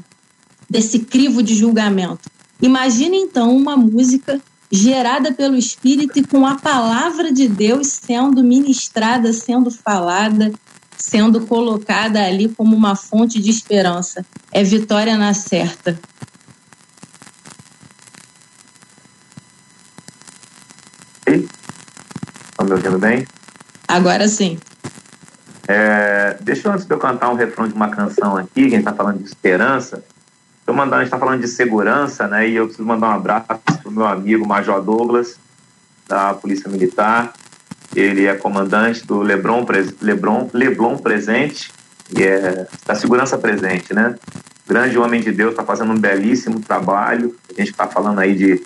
desse crivo de julgamento. Imagine então uma música gerada pelo Espírito e com a palavra de Deus sendo ministrada, sendo falada, sendo colocada ali como uma fonte de esperança. É vitória na certa. Estão me ouvindo bem? Agora sim. É, deixa eu, antes de eu cantar um refrão de uma canção aqui, que a gente está falando de esperança, eu mandar, a gente está falando de segurança, né? E eu preciso mandar um abraço para o meu amigo Major Douglas, da Polícia Militar. Ele é comandante do Lebron, Lebron, Leblon Presente, e é da Segurança Presente, né? Grande homem de Deus, está fazendo um belíssimo trabalho. A gente está falando aí de,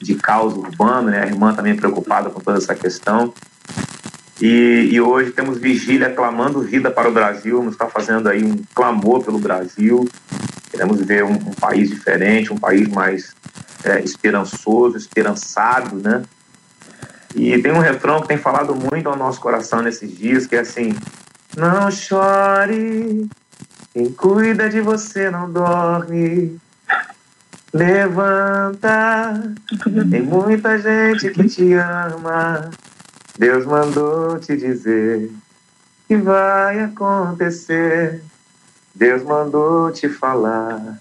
de caos urbano, né? A irmã também preocupada com toda essa questão. E, e, hoje temos vigília clamando vida para o Brasil, vamos estar fazendo aí um clamor pelo Brasil. Queremos ver um, um país diferente, um país mais é, esperançoso, esperançado, né? E tem um refrão que tem falado muito ao nosso coração nesses dias, que é assim: Não chore, quem cuida de você não dorme. Levanta, tem muita gente que te ama. Deus mandou te dizer que vai acontecer. Deus mandou te falar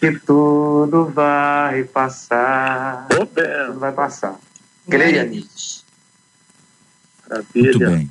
que tudo vai passar. Tudo vai passar. Creia nisso. Muito bem.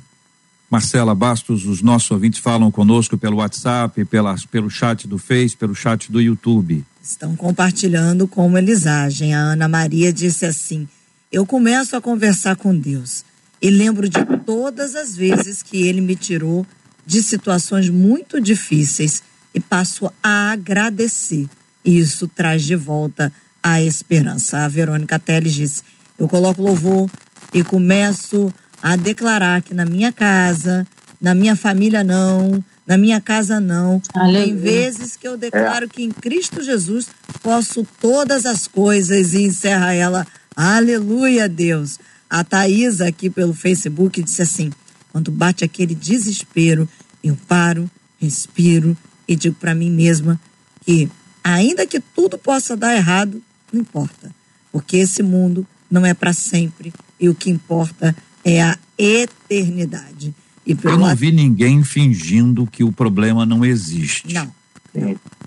Marcela Bastos, os nossos ouvintes falam conosco pelo WhatsApp, pela, pelo chat do Face, pelo chat do YouTube. Estão compartilhando como eles agem. A Ana Maria disse assim: Eu começo a conversar com Deus e lembro de todas as vezes que ele me tirou de situações muito difíceis e passo a agradecer. E isso traz de volta a esperança. A Verônica Teles disse: Eu coloco louvor e começo a declarar que na minha casa, na minha família não, na minha casa não. Aleluia. Tem vezes que eu declaro é. que em Cristo Jesus posso todas as coisas e encerra ela. Aleluia, Deus. A Thaisa aqui pelo Facebook disse assim: quando bate aquele desespero, eu paro, respiro e digo para mim mesma que, ainda que tudo possa dar errado, não importa, porque esse mundo não é para sempre e o que importa é a eternidade. E eu não vi ninguém fingindo que o problema não existe. Não.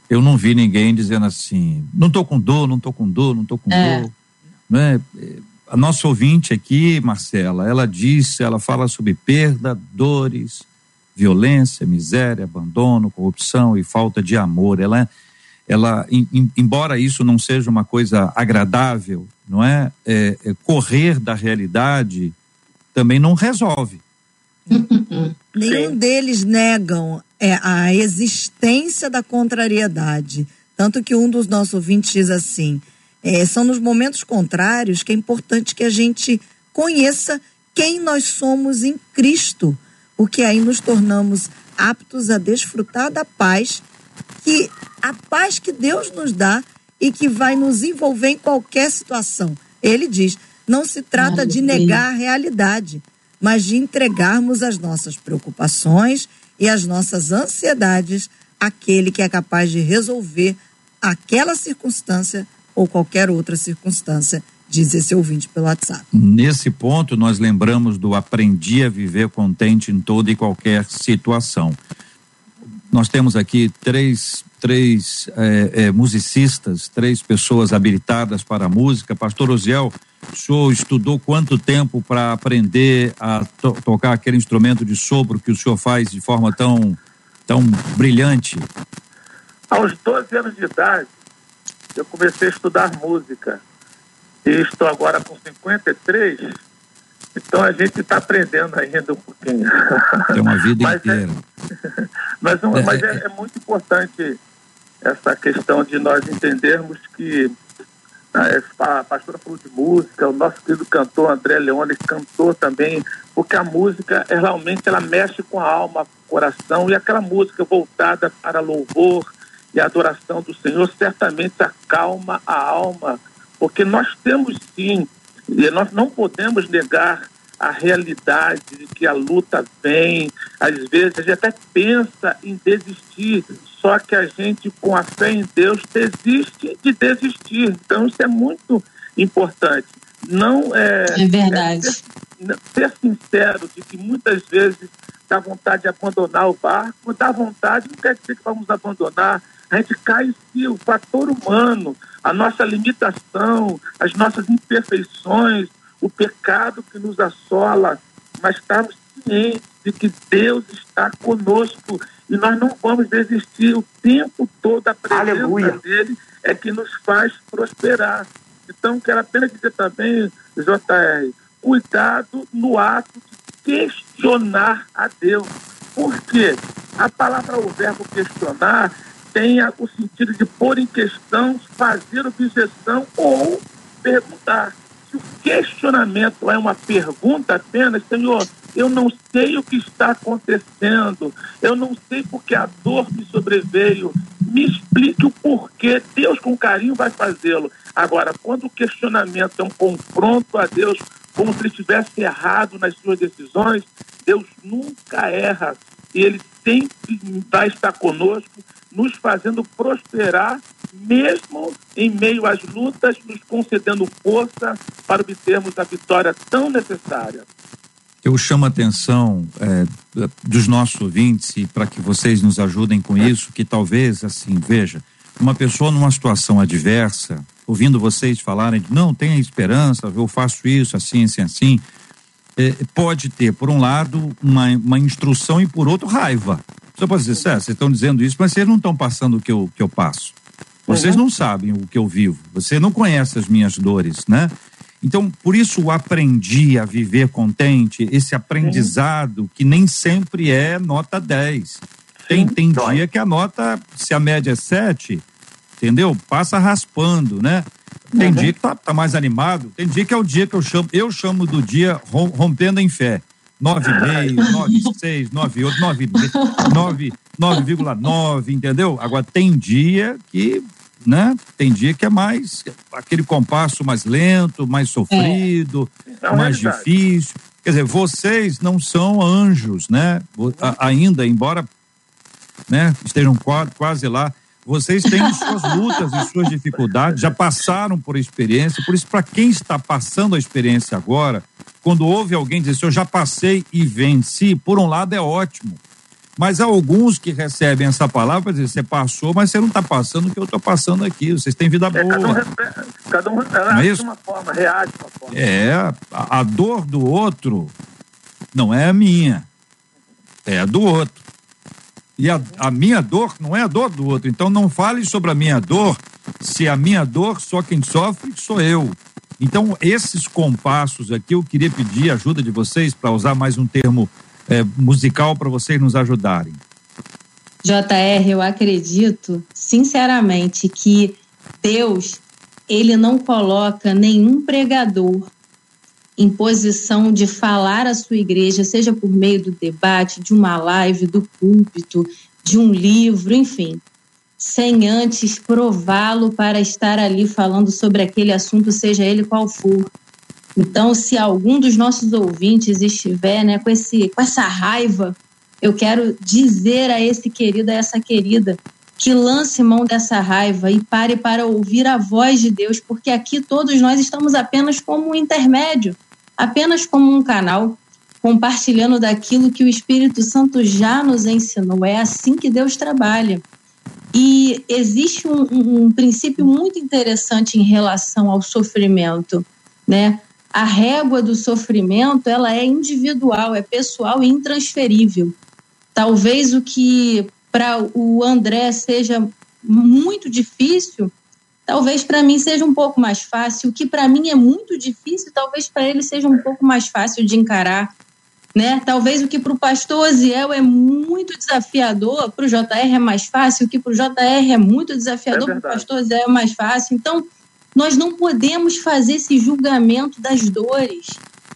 Eu não vi ninguém dizendo assim, não estou com dor, não estou com dor, não estou com é. dor. Não é? A nossa ouvinte aqui, Marcela, ela disse, ela fala sobre perda, dores, violência, miséria, abandono, corrupção e falta de amor. Ela, ela em, embora isso não seja uma coisa agradável, não é? é, é correr da realidade também não resolve. Nenhum deles negam é, a existência da contrariedade. Tanto que um dos nossos ouvintes diz assim: é, são nos momentos contrários que é importante que a gente conheça quem nós somos em Cristo, porque aí nos tornamos aptos a desfrutar da paz que a paz que Deus nos dá e que vai nos envolver em qualquer situação. Ele diz: não se trata de negar a realidade, mas de entregarmos as nossas preocupações e as nossas ansiedades àquele que é capaz de resolver aquela circunstância ou qualquer outra circunstância, diz esse ouvinte pelo WhatsApp. Nesse ponto, nós lembramos do aprendi a viver contente em toda e qualquer situação. Nós temos aqui três, três é, é, musicistas, três pessoas habilitadas para a música. Pastor Osiel, o senhor estudou quanto tempo para aprender a to tocar aquele instrumento de sopro que o senhor faz de forma tão, tão brilhante? Aos 12 anos de idade, eu comecei a estudar música. E estou agora com 53, então a gente está aprendendo ainda um pouquinho. É uma vida mas é inteira. É, mas, um, é, mas é, é, muito importante essa questão de nós entendermos que a pastora falou de música, o nosso querido cantor André Leone cantou também, porque a música é, realmente ela mexe com a alma, com o coração, e aquela música voltada para louvor, e a adoração do Senhor certamente acalma a alma, porque nós temos sim, e nós não podemos negar a realidade de que a luta vem, às vezes a gente até pensa em desistir, só que a gente, com a fé em Deus, desiste de desistir. Então, isso é muito importante. Não é. É verdade. É ser, ser sincero de que muitas vezes dá vontade de abandonar o barco, dá vontade, não quer dizer que vamos abandonar, a gente cai em si, o fator humano, a nossa limitação, as nossas imperfeições, o pecado que nos assola, mas estamos cientes de que Deus está conosco e nós não vamos desistir o tempo todo a presença Aleluia. dele é que nos faz prosperar. Então, quero apenas dizer também, JR, cuidado no ato de questionar a Deus. Por quê? A palavra, o verbo questionar, tenha o sentido de pôr em questão, fazer objeção ou perguntar. Se o questionamento é uma pergunta apenas, Senhor, eu não sei o que está acontecendo, eu não sei porque a dor me sobreveio, me explique o porquê, Deus com carinho vai fazê-lo. Agora, quando o questionamento é um confronto a Deus, como se ele estivesse errado nas suas decisões, Deus nunca erra e ele sempre vai estar conosco nos fazendo prosperar, mesmo em meio às lutas, nos concedendo força para obtermos a vitória tão necessária. Eu chamo a atenção é, dos nossos ouvintes e para que vocês nos ajudem com isso, que talvez, assim, veja, uma pessoa numa situação adversa, ouvindo vocês falarem, não, tenha esperança, eu faço isso, assim, assim, assim, é, pode ter, por um lado, uma, uma instrução e, por outro, raiva. Você pode dizer, vocês estão dizendo isso, mas vocês não estão passando o que eu, que eu passo. Vocês uhum. não sabem o que eu vivo. Você não conhece as minhas dores, né? Então, por isso aprendi a viver contente, esse aprendizado que nem sempre é nota 10. Tem, tem dia que a nota, se a média é 7, entendeu? Passa raspando, né? Tem uhum. dia que tá, tá, mais animado, tem dia que é o dia que eu chamo, eu chamo do dia rompendo em fé. 9,5, 9,6, 9,8, 9,9, entendeu? Agora tem dia que né? Tem dia que é mais aquele compasso mais lento, mais sofrido, é. mais difícil. Quer dizer, vocês não são anjos, né? ainda, embora né, estejam quase, quase lá, vocês têm suas lutas e suas dificuldades, já passaram por experiência, por isso, para quem está passando a experiência agora, quando ouve alguém dizer eu já passei e venci, por um lado é ótimo. Mas há alguns que recebem essa palavra dizer, você passou, mas você não está passando o que eu estou passando aqui. Vocês têm vida boa. É, cada um, cada um reage é de uma forma, reage de uma forma. É, a, a dor do outro não é a minha, é a do outro. E a, a minha dor não é a dor do outro. Então não fale sobre a minha dor, se a minha dor, só quem sofre sou eu. Então, esses compassos aqui, eu queria pedir ajuda de vocês para usar mais um termo é, musical para vocês nos ajudarem? JR, eu acredito sinceramente que Deus ele não coloca nenhum pregador em posição de falar à sua igreja, seja por meio do debate, de uma live, do púlpito, de um livro, enfim, sem antes prová-lo para estar ali falando sobre aquele assunto, seja ele qual for. Então, se algum dos nossos ouvintes estiver né, com, esse, com essa raiva, eu quero dizer a esse querido, a essa querida, que lance mão dessa raiva e pare para ouvir a voz de Deus, porque aqui todos nós estamos apenas como um intermédio, apenas como um canal, compartilhando daquilo que o Espírito Santo já nos ensinou. É assim que Deus trabalha. E existe um, um, princípio muito interessante em relação ao sofrimento, né? a régua do sofrimento ela é individual, é pessoal e intransferível. Talvez o que para o André seja muito difícil, talvez para mim seja um pouco mais fácil. O que para mim é muito difícil, talvez para ele seja um pouco mais fácil de encarar. Né? Talvez o que para o pastor Oziel é muito desafiador, para o JR é mais fácil, o que para o JR é muito desafiador, é para o pastor Oziel é mais fácil. Então, nós não podemos fazer esse julgamento das dores,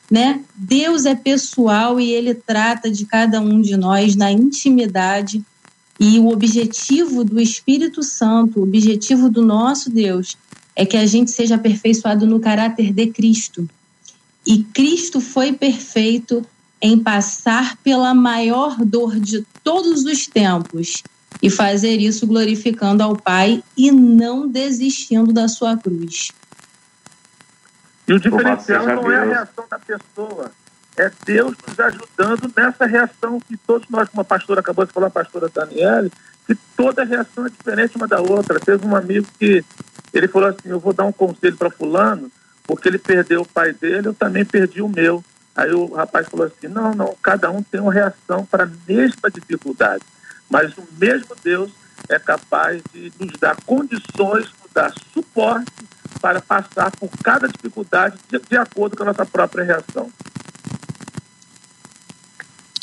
né? Deus é pessoal e ele trata de cada um de nós na intimidade. E o objetivo do Espírito Santo, o objetivo do nosso Deus, é que a gente seja aperfeiçoado no caráter de Cristo. E Cristo foi perfeito em passar pela maior dor de todos os tempos, e fazer isso glorificando ao Pai e não desistindo da sua cruz. E o diferencial não é a reação da pessoa, é Deus nos ajudando nessa reação que todos nós, como a pastora acabou de falar, a pastora Daniele, que toda reação é diferente uma da outra. Teve um amigo que ele falou assim: Eu vou dar um conselho para Fulano, porque ele perdeu o pai dele, eu também perdi o meu. Aí o rapaz falou assim: Não, não, cada um tem uma reação para a mesma dificuldade. Mas o mesmo Deus é capaz de nos dar condições, nos dar suporte para passar por cada dificuldade de, de acordo com a nossa própria reação.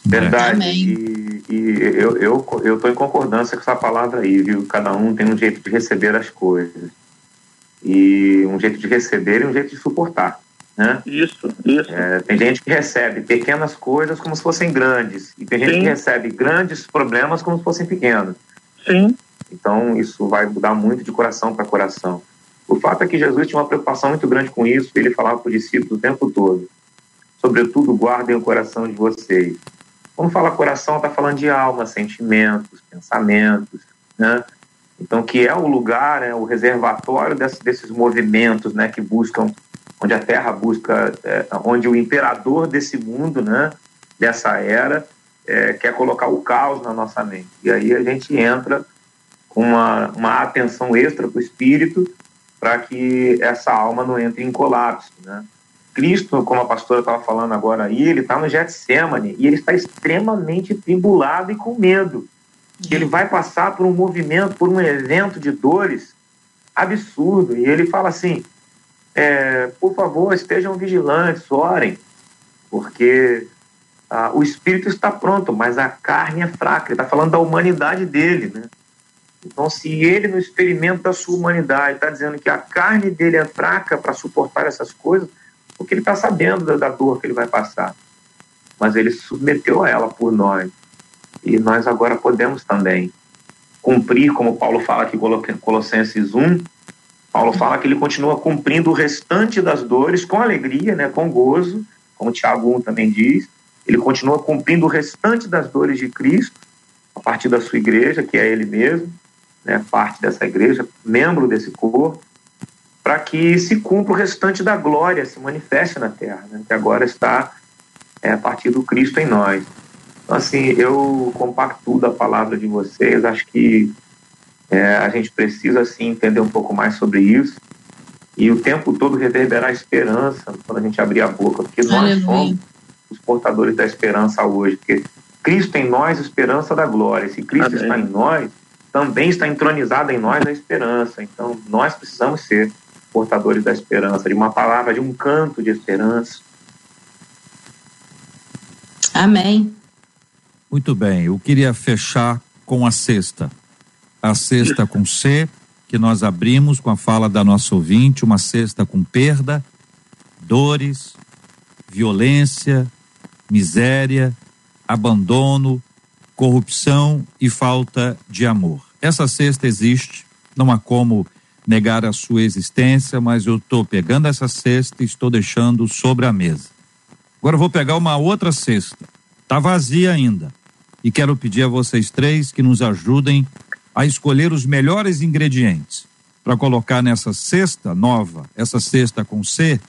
Verdade. E, e, eu estou eu, eu em concordância com essa palavra aí, viu? Cada um tem um jeito de receber as coisas. E um jeito de receber e um jeito de suportar. Né? Isso, isso. É, tem gente que recebe pequenas coisas como se fossem grandes, e tem gente Sim. que recebe grandes problemas como se fossem pequenos. Sim. Então, isso vai mudar muito de coração para coração. O fato é que Jesus tinha uma preocupação muito grande com isso, ele falava para os discípulos o tempo todo: sobretudo, guardem o coração de vocês. Quando fala coração, está falando de alma, sentimentos, pensamentos, né? Então, que é o lugar, né, o reservatório desses, desses movimentos né, que buscam onde a Terra busca, é, onde o imperador desse mundo, né, dessa era, é, quer colocar o caos na nossa mente. E aí a gente entra com uma, uma atenção extra para o espírito para que essa alma não entre em colapso, né? Cristo, como a pastora estava falando agora aí, ele está no Getsemane e ele está extremamente tribulado e com medo. Ele vai passar por um movimento, por um evento de dores absurdo. E ele fala assim: é, por favor, estejam vigilantes, orem, porque ah, o espírito está pronto, mas a carne é fraca. Ele está falando da humanidade dele, né? Então, se ele, no experimento da sua humanidade, está dizendo que a carne dele é fraca para suportar essas coisas, porque ele está sabendo da, dor que ele vai passar. Mas ele submeteu a ela por nós. E nós agora podemos também cumprir, como Paulo fala aqui em Colossenses 1, Paulo fala que ele continua cumprindo o restante das dores com alegria, né, com gozo, como Tiago 1 também diz. Ele continua cumprindo o restante das dores de Cristo, a partir da sua igreja, que é ele mesmo, né, parte dessa igreja, membro desse corpo, para que se cumpra o restante da glória, se manifeste na terra, né, que agora está é, a partir do Cristo em nós. Então, assim, eu compacto da palavra de vocês, acho que é, a gente precisa, assim, entender um pouco mais sobre isso e o tempo todo reverberar esperança quando a gente abrir a boca, porque Aleluia. nós somos os portadores da esperança hoje, porque Cristo em nós, esperança da glória. Se Cristo Amém. está em nós, também está entronizada em nós a esperança. Então, nós precisamos ser portadores da esperança, de uma palavra, de um canto de esperança. Amém. Muito bem, eu queria fechar com a sexta. A sexta com C, que nós abrimos com a fala da nossa ouvinte, uma cesta com perda, dores, violência, miséria, abandono, corrupção e falta de amor. Essa cesta existe, não há como negar a sua existência, mas eu estou pegando essa cesta e estou deixando sobre a mesa. Agora vou pegar uma outra cesta, está vazia ainda, e quero pedir a vocês três que nos ajudem a escolher os melhores ingredientes para colocar nessa cesta nova, essa cesta com C,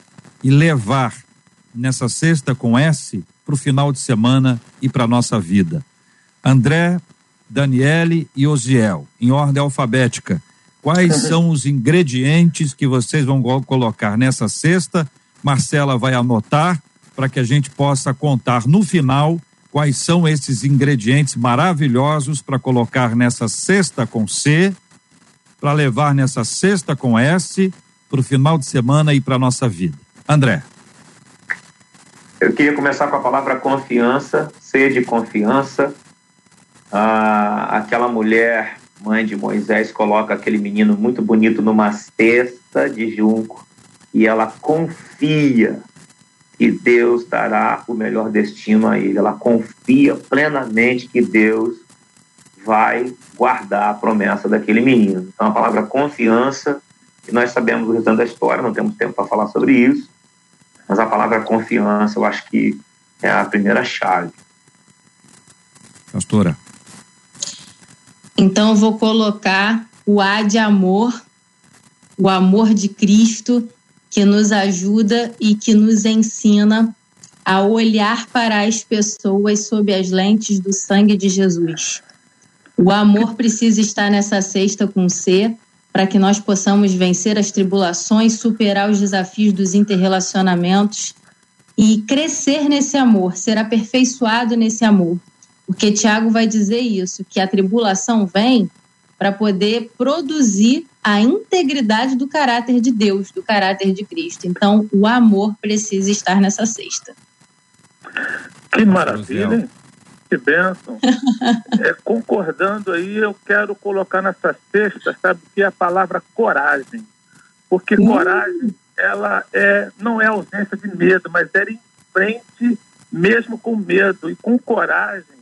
e levar nessa cesta com S para o final de semana e para a nossa vida. André, Daniele e Osiel, em ordem alfabética. Quais são os ingredientes que vocês vão colocar nessa cesta? Marcela vai anotar para que a gente possa contar no final quais são esses ingredientes maravilhosos para colocar nessa cesta com C, para levar nessa cesta com S, para o final de semana e para a nossa vida. André. Eu queria começar com a palavra confiança, ser de confiança, ah, aquela mulher, mãe de Moisés, coloca aquele menino muito bonito numa cesta de junco e ela confia que Deus dará o melhor destino a ele. Ela confia plenamente que Deus vai guardar a promessa daquele menino. Então, a palavra confiança, e nós sabemos o restante da história, não temos tempo para falar sobre isso, mas a palavra confiança eu acho que é a primeira chave. Pastora. Então eu vou colocar o A de amor, o amor de Cristo, que nos ajuda e que nos ensina a olhar para as pessoas sob as lentes do sangue de Jesus. O amor precisa estar nessa cesta com C para que nós possamos vencer as tribulações, superar os desafios dos interrelacionamentos e crescer nesse amor, ser aperfeiçoado nesse amor. Porque Tiago vai dizer isso, que a tribulação vem para poder produzir a integridade do caráter de Deus, do caráter de Cristo. Então, o amor precisa estar nessa cesta. Que maravilha, Que bênção. é, concordando aí, eu quero colocar nessa cesta, sabe, que é a palavra coragem. Porque uh. coragem, ela é, não é ausência de medo, mas é em frente mesmo com medo e com coragem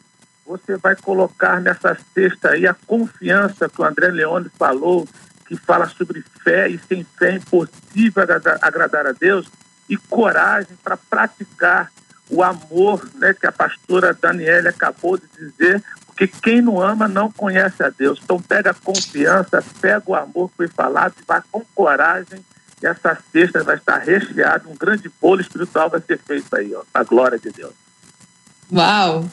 você vai colocar nessa cesta aí a confiança que o André Leone falou, que fala sobre fé e sem fé é impossível agradar a Deus, e coragem para praticar o amor né, que a pastora Daniela acabou de dizer, porque quem não ama não conhece a Deus. Então pega a confiança, pega o amor que foi falado e vai com coragem. E essa cesta vai estar recheada, um grande bolo espiritual vai ser feito aí, ó, a glória de Deus. Uau!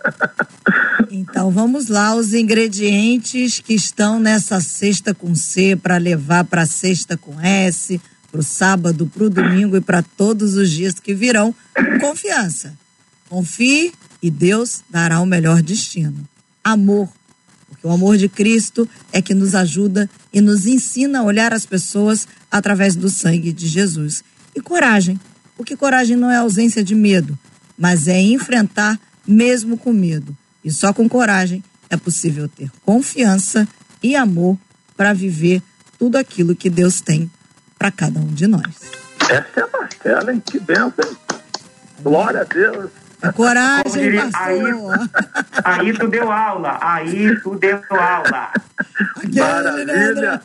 então vamos lá, os ingredientes que estão nessa cesta com C para levar para a cesta com S, para o sábado, para o domingo e para todos os dias que virão. Confiança. Confie e Deus dará o melhor destino. Amor, Porque o amor de Cristo é que nos ajuda e nos ensina a olhar as pessoas através do sangue de Jesus. E coragem, porque coragem não é ausência de medo, mas é enfrentar mesmo com medo. E só com coragem é possível ter confiança e amor para viver tudo aquilo que Deus tem para cada um de nós. Essa é a Marcela, hein? Que benção, hein? Glória a Deus. É coragem, diria, pastor. Aí, aí tu deu aula, aí tu deu aula. Maravilha.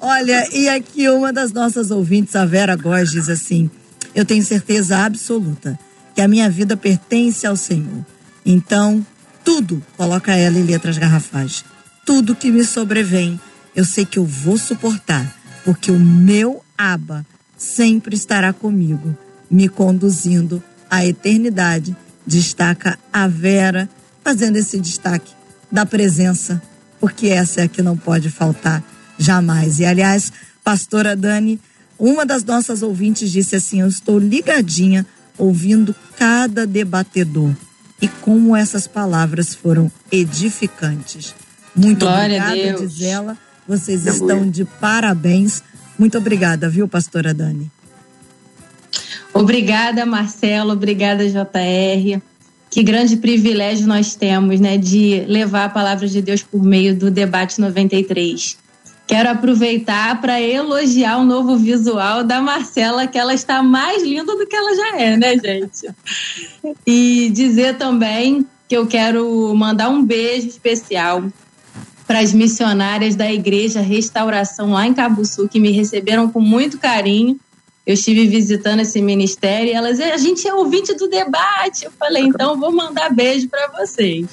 Olha, e aqui uma das nossas ouvintes, a Vera Góes, diz assim: Eu tenho certeza absoluta que a minha vida pertence ao Senhor. Então, tudo, coloca ela em letras garrafais, tudo que me sobrevém, eu sei que eu vou suportar, porque o meu Aba sempre estará comigo, me conduzindo à eternidade. Destaca a Vera, fazendo esse destaque da presença, porque essa é a que não pode faltar jamais. E aliás, pastora Dani, uma das nossas ouvintes disse assim: Eu estou ligadinha ouvindo cada debatedor e como essas palavras foram edificantes. Muito Glória obrigada, Deus. diz ela. Vocês estão de parabéns. Muito obrigada, viu, pastora Dani? Obrigada, Marcelo. Obrigada, JR. Que grande privilégio nós temos, né, de levar a palavra de Deus por meio do debate 93. Quero aproveitar para elogiar o novo visual da Marcela, que ela está mais linda do que ela já é, né, gente? E dizer também que eu quero mandar um beijo especial para as missionárias da Igreja Restauração lá em Cabuçu, que me receberam com muito carinho. Eu estive visitando esse ministério e elas, a gente é ouvinte do debate. Eu falei, então vou mandar beijo para vocês.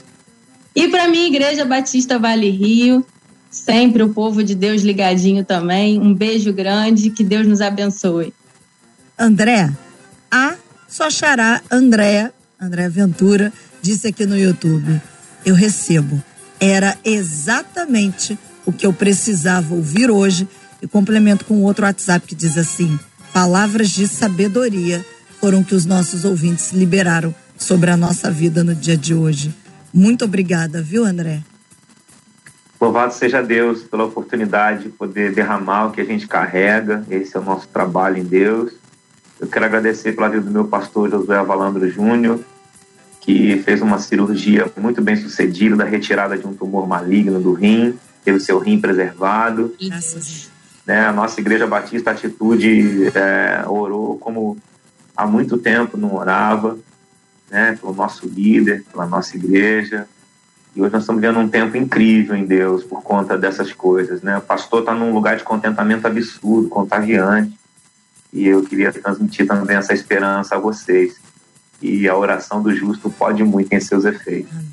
E para minha Igreja Batista Vale Rio, sempre o povo de Deus ligadinho também. Um beijo grande, que Deus nos abençoe. André, a só xará Andréa, André Ventura, disse aqui no YouTube: Eu recebo. Era exatamente o que eu precisava ouvir hoje. E complemento com outro WhatsApp que diz assim: Palavras de sabedoria foram que os nossos ouvintes liberaram sobre a nossa vida no dia de hoje. Muito obrigada, viu, André? Louvado seja Deus pela oportunidade de poder derramar o que a gente carrega. Esse é o nosso trabalho em Deus. Eu quero agradecer pela vida do meu pastor Josué Avalandro Júnior, que fez uma cirurgia muito bem sucedida da retirada de um tumor maligno do rim, teve seu rim preservado. Né? A nossa Igreja Batista Atitude é, orou como há muito tempo não orava, né? pelo nosso líder, pela nossa igreja. E hoje nós estamos vivendo um tempo incrível em Deus por conta dessas coisas. Né? O pastor está num lugar de contentamento absurdo, contagiante. E eu queria transmitir também essa esperança a vocês. E a oração do justo pode muito em seus efeitos. Amém.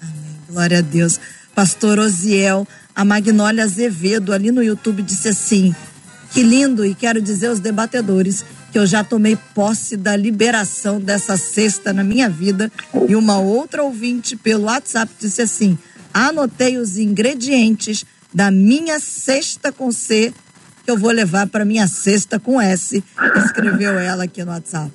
Amém. Glória a Deus. Pastor Osiel, a Magnólia Azevedo ali no YouTube disse assim: Que lindo, e quero dizer aos debatedores que eu já tomei posse da liberação dessa cesta na minha vida. E uma outra ouvinte pelo WhatsApp disse assim: Anotei os ingredientes da minha cesta com C que eu vou levar para minha cesta com S. Escreveu ela aqui no WhatsApp.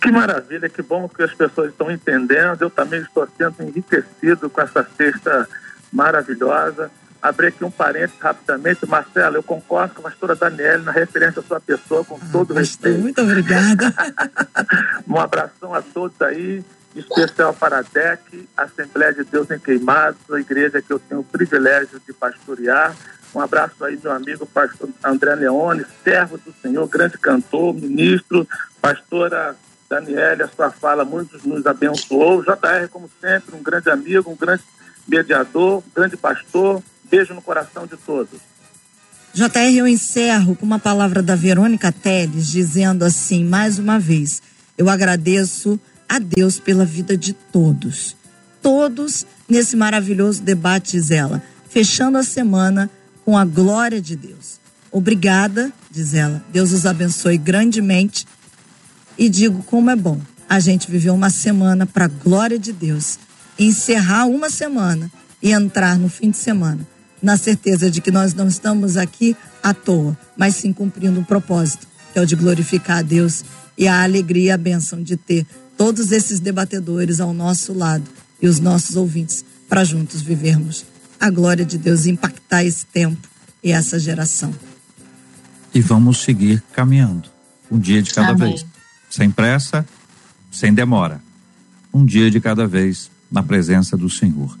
Que maravilha, que bom que as pessoas estão entendendo. Eu também estou sendo enriquecido com essa cesta maravilhosa. Abri aqui um parênteses rapidamente. Marcelo, eu concordo com a pastora Daniela na referência à sua pessoa, com todo Pastor, respeito. muito obrigada. Um abração a todos aí, especial para a DEC, Assembleia de Deus em Queimados, a igreja que eu tenho o privilégio de pastorear. Um abraço aí, meu amigo pastor André Leone, servo do Senhor, grande cantor, ministro, pastora Daniela, a sua fala muito nos abençoou. JR, como sempre, um grande amigo, um grande mediador, um grande pastor. Beijo no coração de todos. JR, eu encerro com uma palavra da Verônica Teles, dizendo assim, mais uma vez, eu agradeço a Deus pela vida de todos. Todos nesse maravilhoso debate, diz ela, fechando a semana com a glória de Deus. Obrigada, diz ela. Deus os abençoe grandemente. E digo como é bom a gente viver uma semana para a glória de Deus, encerrar uma semana e entrar no fim de semana na certeza de que nós não estamos aqui à toa, mas sim cumprindo um propósito, que é o de glorificar a Deus e a alegria e a bênção de ter todos esses debatedores ao nosso lado e os nossos ouvintes para juntos vivermos a glória de Deus, impactar esse tempo e essa geração. E vamos seguir caminhando, um dia de cada Amém. vez, sem pressa, sem demora, um dia de cada vez na presença do Senhor.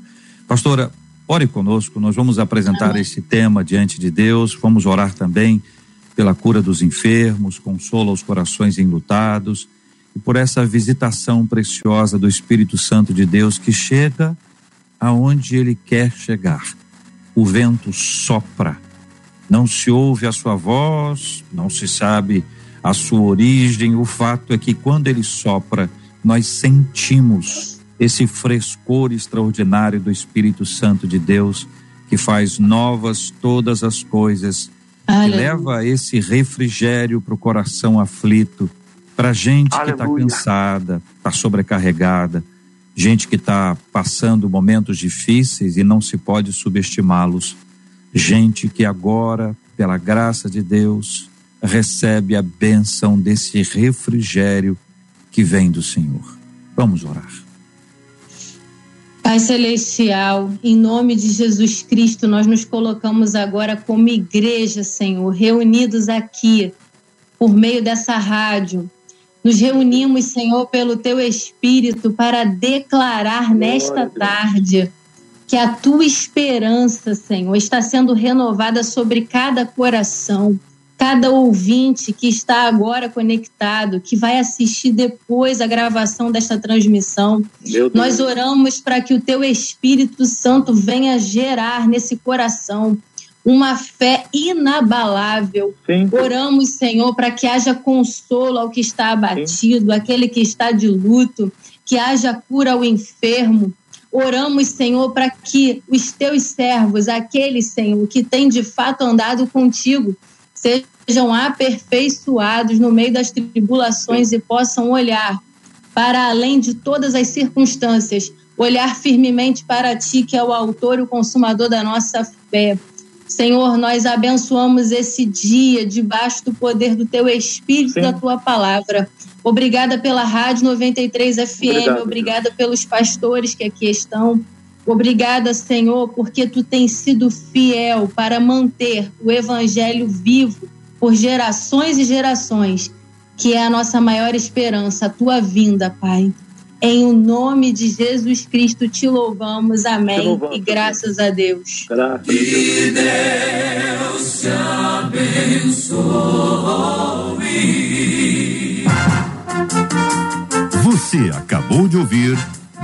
Pastora, ore conosco, nós vamos apresentar Amém. esse tema diante de Deus, vamos orar também pela cura dos enfermos, consola os corações enlutados e por essa visitação preciosa do Espírito Santo de Deus que chega aonde ele quer chegar. O vento sopra, não se ouve a sua voz, não se sabe a sua origem. O fato é que quando ele sopra, nós sentimos esse frescor extraordinário do Espírito Santo de Deus que faz novas todas as coisas, Aleluia. que leva esse refrigério para o coração aflito, para gente Aleluia. que está cansada, está sobrecarregada gente que está passando momentos difíceis e não se pode subestimá-los, gente que agora, pela graça de Deus, recebe a bênção desse refrigério que vem do Senhor. Vamos orar. Pai Celestial, em nome de Jesus Cristo, nós nos colocamos agora como igreja, Senhor, reunidos aqui por meio dessa rádio, nos reunimos, Senhor, pelo teu Espírito para declarar nesta tarde que a tua esperança, Senhor, está sendo renovada sobre cada coração, cada ouvinte que está agora conectado, que vai assistir depois a gravação desta transmissão. Nós oramos para que o teu Espírito Santo venha gerar nesse coração uma fé inabalável. Sim. Oramos, Senhor, para que haja consolo ao que está abatido, Sim. aquele que está de luto, que haja cura ao enfermo. Oramos, Senhor, para que os teus servos, aqueles, Senhor, que têm de fato andado contigo, sejam aperfeiçoados no meio das tribulações e possam olhar para além de todas as circunstâncias, olhar firmemente para ti, que é o autor e o consumador da nossa fé. Senhor, nós abençoamos esse dia debaixo do poder do teu Espírito Sim. da tua palavra. Obrigada pela Rádio 93 FM, Obrigado. obrigada pelos pastores que aqui estão. Obrigada, Senhor, porque tu tens sido fiel para manter o evangelho vivo por gerações e gerações, que é a nossa maior esperança, a tua vinda, Pai. Em o nome de Jesus Cristo te louvamos. Amém. Te louvamos, e graças a Deus. Graças a Deus. Que Deus te abençoe. Você acabou de ouvir